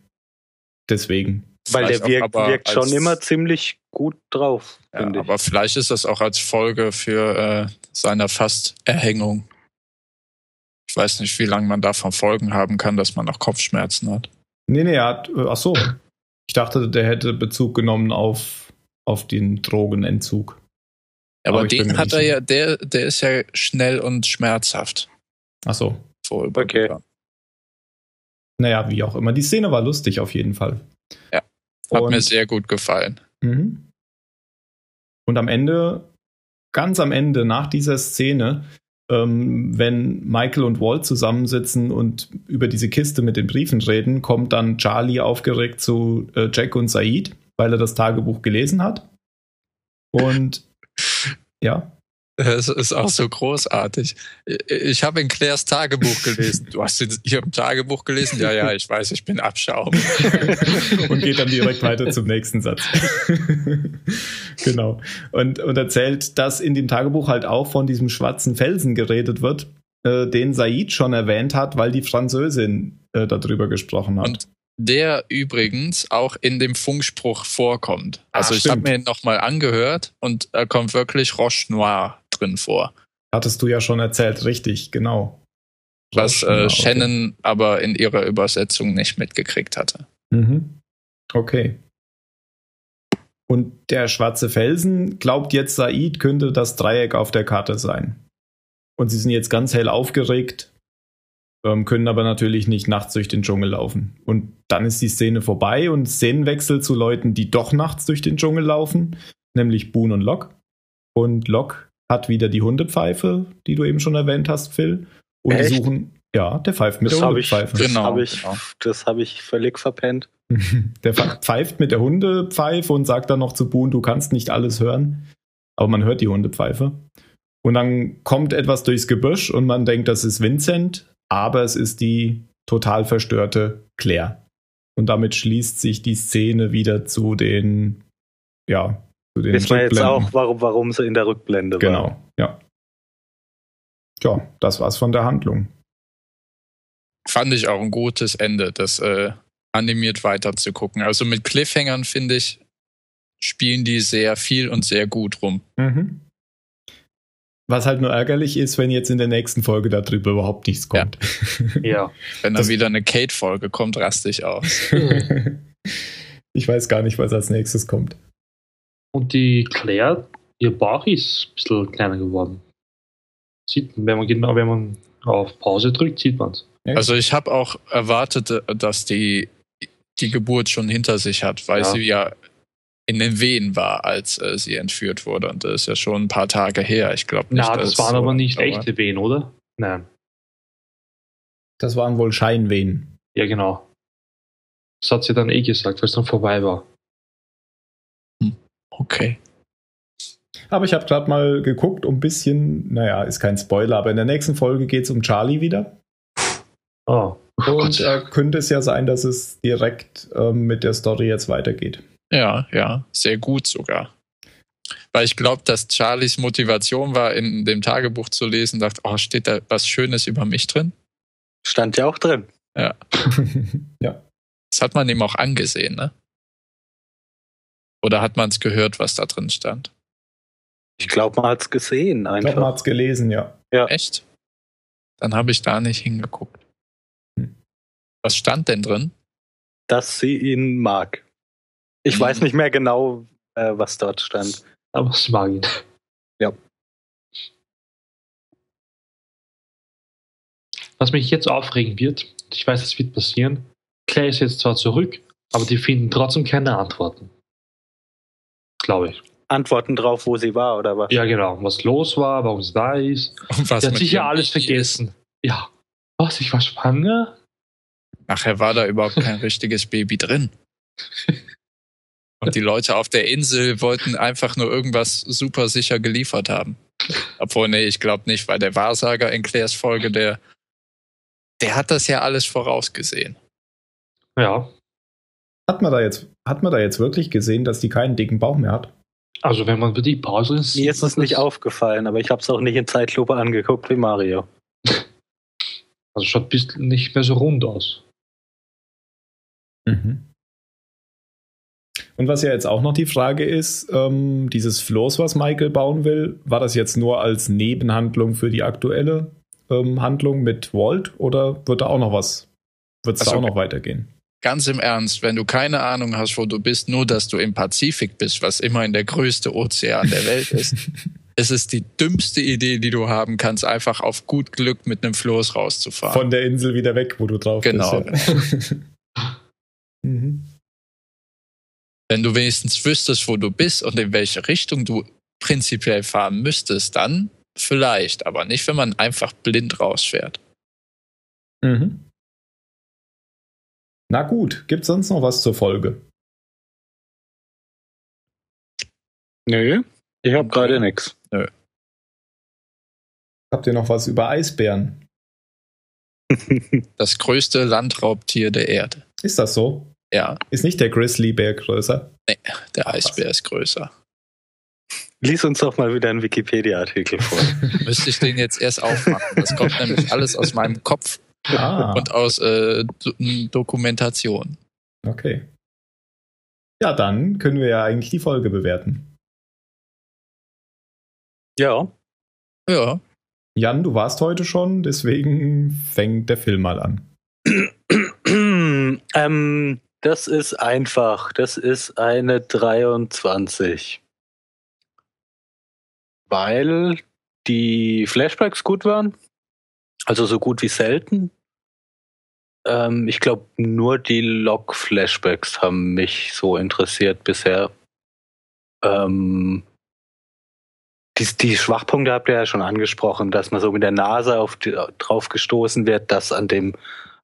Deswegen. Weil der wirkt, wirkt schon immer ziemlich gut drauf. Ja, aber vielleicht ist das auch als Folge für äh, seiner Fast-Erhängung. Ich weiß nicht, wie lange man davon Folgen haben kann, dass man noch Kopfschmerzen hat. Nee, nee, er hat. Äh, ach so. Ich dachte, der hätte Bezug genommen auf, auf den Drogenentzug. Aber, aber den hat er ja, der, der ist ja schnell und schmerzhaft. Ach so. Okay. Naja, wie auch immer. Die Szene war lustig auf jeden Fall. Ja. Hat und, mir sehr gut gefallen. Mhm. Und am Ende, ganz am Ende, nach dieser Szene, ähm, wenn Michael und Walt zusammensitzen und über diese Kiste mit den Briefen reden, kommt dann Charlie aufgeregt zu äh, Jack und Said, weil er das Tagebuch gelesen hat. Und ja. Es ist auch so großartig. Ich habe in Claires Tagebuch gelesen. Du hast hier im Tagebuch gelesen? Ja, ja, ich weiß, ich bin Abschaum. *laughs* und geht dann direkt weiter zum nächsten Satz. *laughs* genau. Und, und erzählt, dass in dem Tagebuch halt auch von diesem schwarzen Felsen geredet wird, äh, den Said schon erwähnt hat, weil die Französin äh, darüber gesprochen hat. Und der übrigens auch in dem Funkspruch vorkommt. Also Ach, ich habe mir ihn nochmal angehört und da kommt wirklich Roche Noir drin vor. Hattest du ja schon erzählt, richtig, genau. Was äh, Shannon okay. aber in ihrer Übersetzung nicht mitgekriegt hatte. Mhm. Okay. Und der schwarze Felsen glaubt jetzt, Said könnte das Dreieck auf der Karte sein. Und sie sind jetzt ganz hell aufgeregt, ähm, können aber natürlich nicht nachts durch den Dschungel laufen. Und dann ist die Szene vorbei und Szenenwechsel zu Leuten, die doch nachts durch den Dschungel laufen, nämlich Boone und Locke. Und Locke hat wieder die Hundepfeife, die du eben schon erwähnt hast, Phil. Und Echt? die suchen, ja, der pfeift mit das der Hundepfeife. Ich, das genau, habe ich, genau. Das hab ich völlig verpennt. *laughs* der pfeift mit der Hundepfeife und sagt dann noch zu Boone, du kannst nicht alles hören. Aber man hört die Hundepfeife. Und dann kommt etwas durchs Gebüsch und man denkt, das ist Vincent, aber es ist die total verstörte Claire. Und damit schließt sich die Szene wieder zu den, ja, zu den Wissen wir jetzt auch, warum, warum sie in der Rückblende genau, war. Genau, ja. Tja, das war's von der Handlung. Fand ich auch ein gutes Ende, das äh, animiert weiter zu gucken. Also mit Cliffhangern, finde ich, spielen die sehr viel und sehr gut rum. Mhm. Was halt nur ärgerlich ist, wenn jetzt in der nächsten Folge darüber überhaupt nichts kommt. Ja. ja. *laughs* Wenn dann wieder eine Kate-Folge kommt, raste ich aus. *laughs* ich weiß gar nicht, was als nächstes kommt. Und die Claire, ihr Bauch ist ein bisschen kleiner geworden. Sieht, wenn man genau, wenn man auf Pause drückt, sieht man es. Also ich habe auch erwartet, dass die die Geburt schon hinter sich hat, weil ja. sie ja in den Wehen war, als äh, sie entführt wurde. Und das ist ja schon ein paar Tage her. Ich glaube nicht. Na, das waren so, aber nicht echte Wehen, oder? Nein. Das waren wohl Scheinwehen. Ja, genau. Das hat sie dann eh gesagt, weil es dann vorbei war. Okay. Aber ich habe gerade mal geguckt, um ein bisschen, naja, ist kein Spoiler, aber in der nächsten Folge geht es um Charlie wieder. Oh. oh Und da könnte es ja sein, dass es direkt ähm, mit der Story jetzt weitergeht. Ja, ja, sehr gut sogar. Weil ich glaube, dass Charlies Motivation war, in dem Tagebuch zu lesen, dachte, oh, steht da was Schönes über mich drin? Stand ja auch drin. Ja. *laughs* ja. Das hat man ihm auch angesehen, ne? Oder hat man es gehört, was da drin stand? Ich glaube, man hat es gesehen einfach. Ich glaube, man hat es gelesen, ja. ja. Echt? Dann habe ich da nicht hingeguckt. Hm. Was stand denn drin? Dass sie ihn mag. Ich hm. weiß nicht mehr genau, äh, was dort stand. Aber es mag ihn. Ja. Was mich jetzt aufregen wird, ich weiß, es wird passieren, Claire ist jetzt zwar zurück, aber die finden trotzdem keine Antworten. Glaube ich. Antworten drauf, wo sie war oder was? Ja, genau. Was los war, warum sie da ist. Und was sie hat sicher alles vergessen. Ja. Was, ich war schwanger? Nachher war da überhaupt kein richtiges Baby drin. Und die Leute auf der Insel wollten einfach nur irgendwas super sicher geliefert haben. Obwohl, nee, ich glaube nicht, weil der Wahrsager in Claires Folge, der, der hat das ja alles vorausgesehen. Ja. Hat man da jetzt, hat man da jetzt wirklich gesehen, dass die keinen dicken Bauch mehr hat? Also wenn man die Pause ist. Mir ist es nicht aufgefallen, aber ich habe es auch nicht in Zeitlupe angeguckt wie Mario. *laughs* Also schaut nicht mehr so rund aus. Mhm. Und was ja jetzt auch noch die Frage ist, ähm, dieses Floß, was Michael bauen will, war das jetzt nur als Nebenhandlung für die aktuelle ähm, Handlung mit Walt oder wird da auch noch was, wird es also, da auch noch weitergehen? Ganz im Ernst, wenn du keine Ahnung hast, wo du bist, nur dass du im Pazifik bist, was immerhin der größte Ozean der Welt ist, *laughs* es ist die dümmste Idee, die du haben kannst, einfach auf gut Glück mit einem Floß rauszufahren. Von der Insel wieder weg, wo du drauf genau. bist. Ja. *laughs* mhm. Wenn du wenigstens wüsstest, wo du bist und in welche Richtung du prinzipiell fahren müsstest, dann vielleicht, aber nicht, wenn man einfach blind rausfährt. Mhm. Na gut, gibt's sonst noch was zur Folge? Nö, ich habe gerade nichts. Nö. Habt ihr noch was über Eisbären? *laughs* das größte Landraubtier der Erde. Ist das so? Ja. Ist nicht der Grizzlybär größer? Nee, der Eisbär ist größer. Lies uns doch mal wieder einen Wikipedia-Artikel vor. *laughs* Müsste ich den jetzt erst aufmachen. Das kommt nämlich alles aus meinem Kopf ah. und aus äh, Dokumentation. Okay. Ja, dann können wir ja eigentlich die Folge bewerten. Ja. Ja. Jan, du warst heute schon, deswegen fängt der Film mal an. *clears throat* ähm, das ist einfach. Das ist eine 23. Weil die Flashbacks gut waren. Also so gut wie selten. Ähm, ich glaube, nur die Log-Flashbacks haben mich so interessiert bisher. Ähm, die, die Schwachpunkte habt ihr ja schon angesprochen, dass man so mit der Nase auf die, drauf gestoßen wird, dass an dem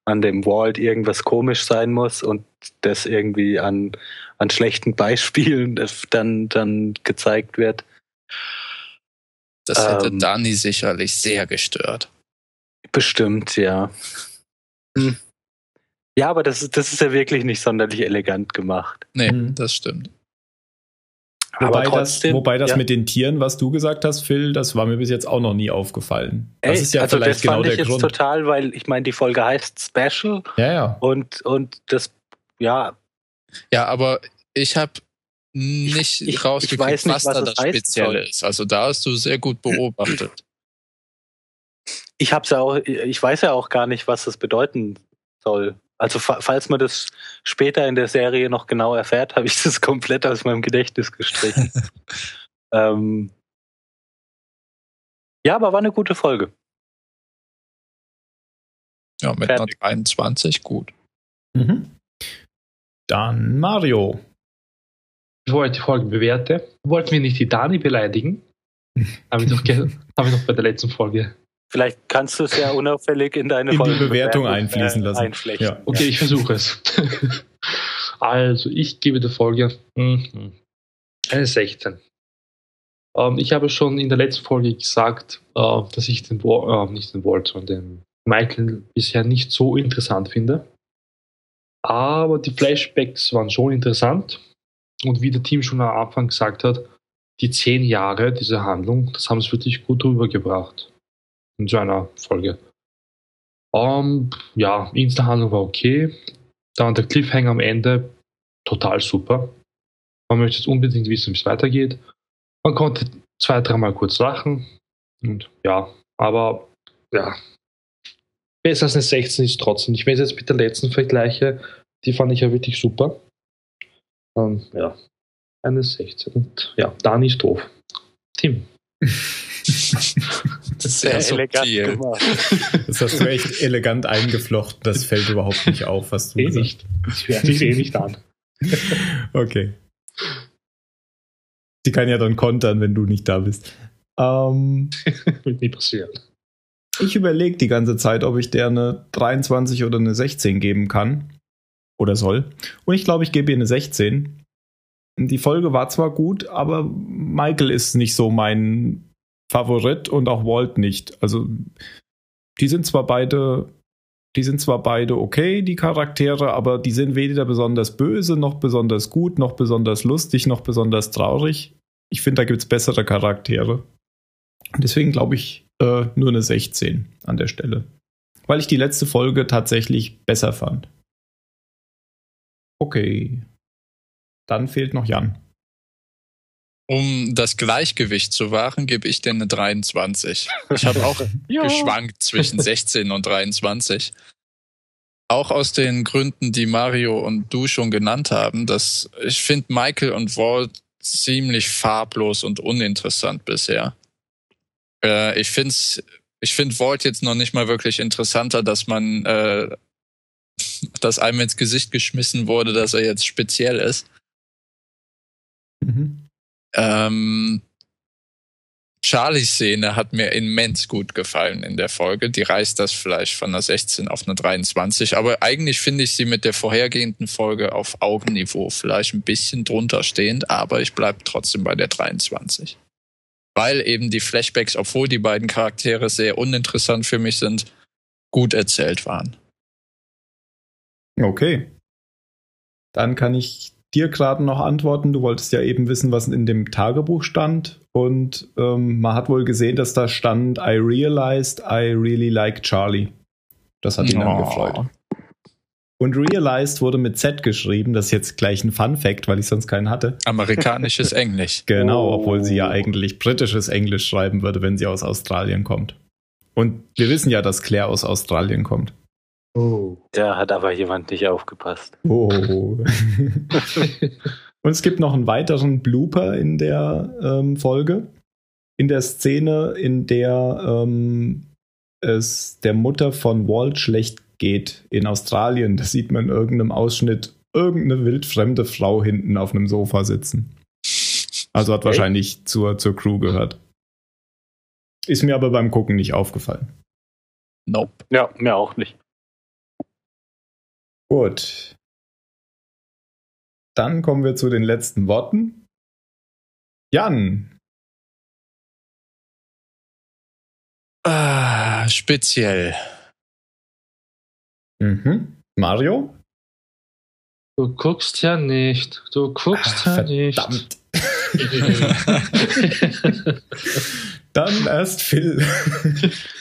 an dem Walt irgendwas komisch sein muss und das irgendwie an, an schlechten Beispielen *laughs* dann, dann gezeigt wird. Das hätte ähm, Dani sicherlich sehr gestört. Bestimmt, ja. Hm. Ja, aber das, das ist ja wirklich nicht sonderlich elegant gemacht. Nee, mhm. das stimmt. Wobei trotzdem, das, wobei das ja. mit den Tieren, was du gesagt hast, Phil, das war mir bis jetzt auch noch nie aufgefallen. Das Ey, ist ja also vielleicht das genau fand ich der jetzt Grund. total, weil ich meine, die Folge heißt Special. Ja, ja. Und, und das, ja. Ja, aber ich habe nicht ich, ich, rausgekriegt, ich nicht, was, was da das Spezielle ist. Also da hast du sehr gut beobachtet. Ich hab's ja auch, ich weiß ja auch gar nicht, was das bedeuten soll. Also falls man das später in der Serie noch genau erfährt, habe ich das komplett aus meinem Gedächtnis gestrichen. *laughs* ähm ja, aber war eine gute Folge. Ja, mit Fertig. einer 23 gut. Mhm. Dann Mario. Bevor ich die Folge bewerte, wollten wir nicht die Dani beleidigen. *laughs* habe ich, noch, hab ich noch bei der letzten Folge Vielleicht kannst du es ja unauffällig in deine in die Bewertung einfließen äh, lassen. Ja. Okay, ich versuche es. *laughs* also, ich gebe der Folge mhm, eine 16. Ähm, ich habe schon in der letzten Folge gesagt, äh, dass ich den, äh, nicht den Walt, sondern den Michael bisher nicht so interessant finde. Aber die Flashbacks waren schon interessant. Und wie der Team schon am Anfang gesagt hat, die zehn Jahre dieser Handlung, das haben sie wirklich gut rübergebracht. In so einer Folge. Um, ähm, ja, Insta-Handlung war okay. Dann der Cliffhanger am Ende, total super. Man möchte jetzt unbedingt wissen, wie es weitergeht. Man konnte zwei, dreimal kurz lachen. Und ja, aber ja, besser als eine 16 ist trotzdem. Ich wenn ich jetzt mit der letzten vergleiche, die fand ich ja wirklich super. Ähm, ja, eine 16. Und ja, Dani ist doof. Tim. Sehr, Sehr elegant gemacht. Das hast du echt elegant eingeflochten. Das fällt überhaupt nicht auf, was du eh nicht. Ich höre mich eh nicht an. *laughs* Okay. Sie kann ja dann kontern, wenn du nicht da bist. Ähm, *laughs* Wird nie passieren. Ich überlege die ganze Zeit, ob ich der eine 23 oder eine 16 geben kann. Oder soll. Und ich glaube, ich gebe ihr eine 16. Die Folge war zwar gut, aber Michael ist nicht so mein Favorit und auch Walt nicht. Also, die sind zwar beide, die sind zwar beide okay, die Charaktere, aber die sind weder besonders böse, noch besonders gut, noch besonders lustig, noch besonders traurig. Ich finde, da gibt es bessere Charaktere. Deswegen glaube ich äh, nur eine 16 an der Stelle. Weil ich die letzte Folge tatsächlich besser fand. Okay. Dann fehlt noch Jan. Um das Gleichgewicht zu wahren, gebe ich dir eine 23. Ich habe auch *laughs* geschwankt zwischen 16 und 23. Auch aus den Gründen, die Mario und du schon genannt haben, dass ich finde Michael und Walt ziemlich farblos und uninteressant bisher. Äh, ich finde ich find Walt jetzt noch nicht mal wirklich interessanter, dass man, äh, *laughs* dass einem ins Gesicht geschmissen wurde, dass er jetzt speziell ist. Ähm, Charlies Szene hat mir immens gut gefallen in der Folge. Die reißt das vielleicht von einer 16 auf eine 23. Aber eigentlich finde ich sie mit der vorhergehenden Folge auf Augenniveau. Vielleicht ein bisschen drunter stehend, aber ich bleibe trotzdem bei der 23. Weil eben die Flashbacks, obwohl die beiden Charaktere sehr uninteressant für mich sind, gut erzählt waren. Okay. Dann kann ich dir gerade noch antworten. Du wolltest ja eben wissen, was in dem Tagebuch stand. Und ähm, man hat wohl gesehen, dass da stand, I realized I really like Charlie. Das hat ihn oh. dann gefreut. Und realized wurde mit Z geschrieben. Das ist jetzt gleich ein Fun Fact, weil ich sonst keinen hatte. Amerikanisches *laughs* Englisch. genau, oh. obwohl sie ja eigentlich britisches Englisch schreiben würde, wenn sie aus Australien kommt. Und wir wissen ja, dass Claire aus Australien kommt. Oh. Da hat aber jemand nicht aufgepasst. Oh. *laughs* Und es gibt noch einen weiteren Blooper in der ähm, Folge. In der Szene, in der ähm, es der Mutter von Walt schlecht geht in Australien. Da sieht man in irgendeinem Ausschnitt irgendeine wildfremde Frau hinten auf einem Sofa sitzen. Also hat okay. wahrscheinlich zur, zur Crew gehört. Ist mir aber beim Gucken nicht aufgefallen. Nope. Ja, mir auch nicht. Gut. Dann kommen wir zu den letzten Worten. Jan. Ah, speziell. Mhm. Mario? Du guckst ja nicht. Du guckst ah, ja verdammt. nicht. *laughs* Dann erst Phil.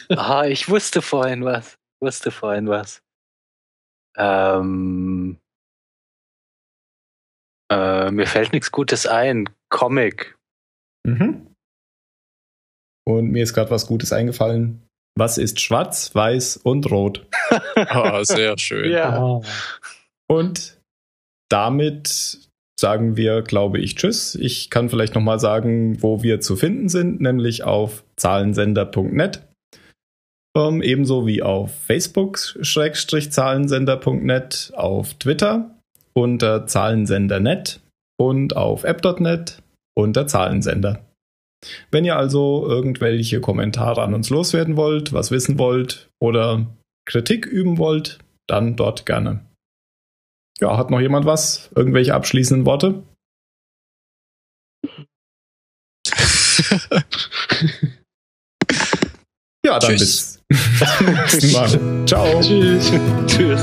ah, ich wusste vorhin was. Ich wusste vorhin was. Ähm, äh, mir fällt nichts Gutes ein. Comic. Mhm. Und mir ist gerade was Gutes eingefallen. Was ist schwarz, weiß und rot? oh, *laughs* sehr schön. Ja. Und damit sagen wir, glaube ich, Tschüss. Ich kann vielleicht nochmal sagen, wo wir zu finden sind, nämlich auf zahlensender.net. Ähm, ebenso wie auf Facebook-zahlensender.net, auf Twitter unter Zahlensender.net und auf app.net unter Zahlensender. Wenn ihr also irgendwelche Kommentare an uns loswerden wollt, was wissen wollt oder Kritik üben wollt, dann dort gerne. Ja, hat noch jemand was? Irgendwelche abschließenden Worte? *laughs* ja, dann Tschüss. bis. *laughs* Ciao. Tschüss. Tschüss.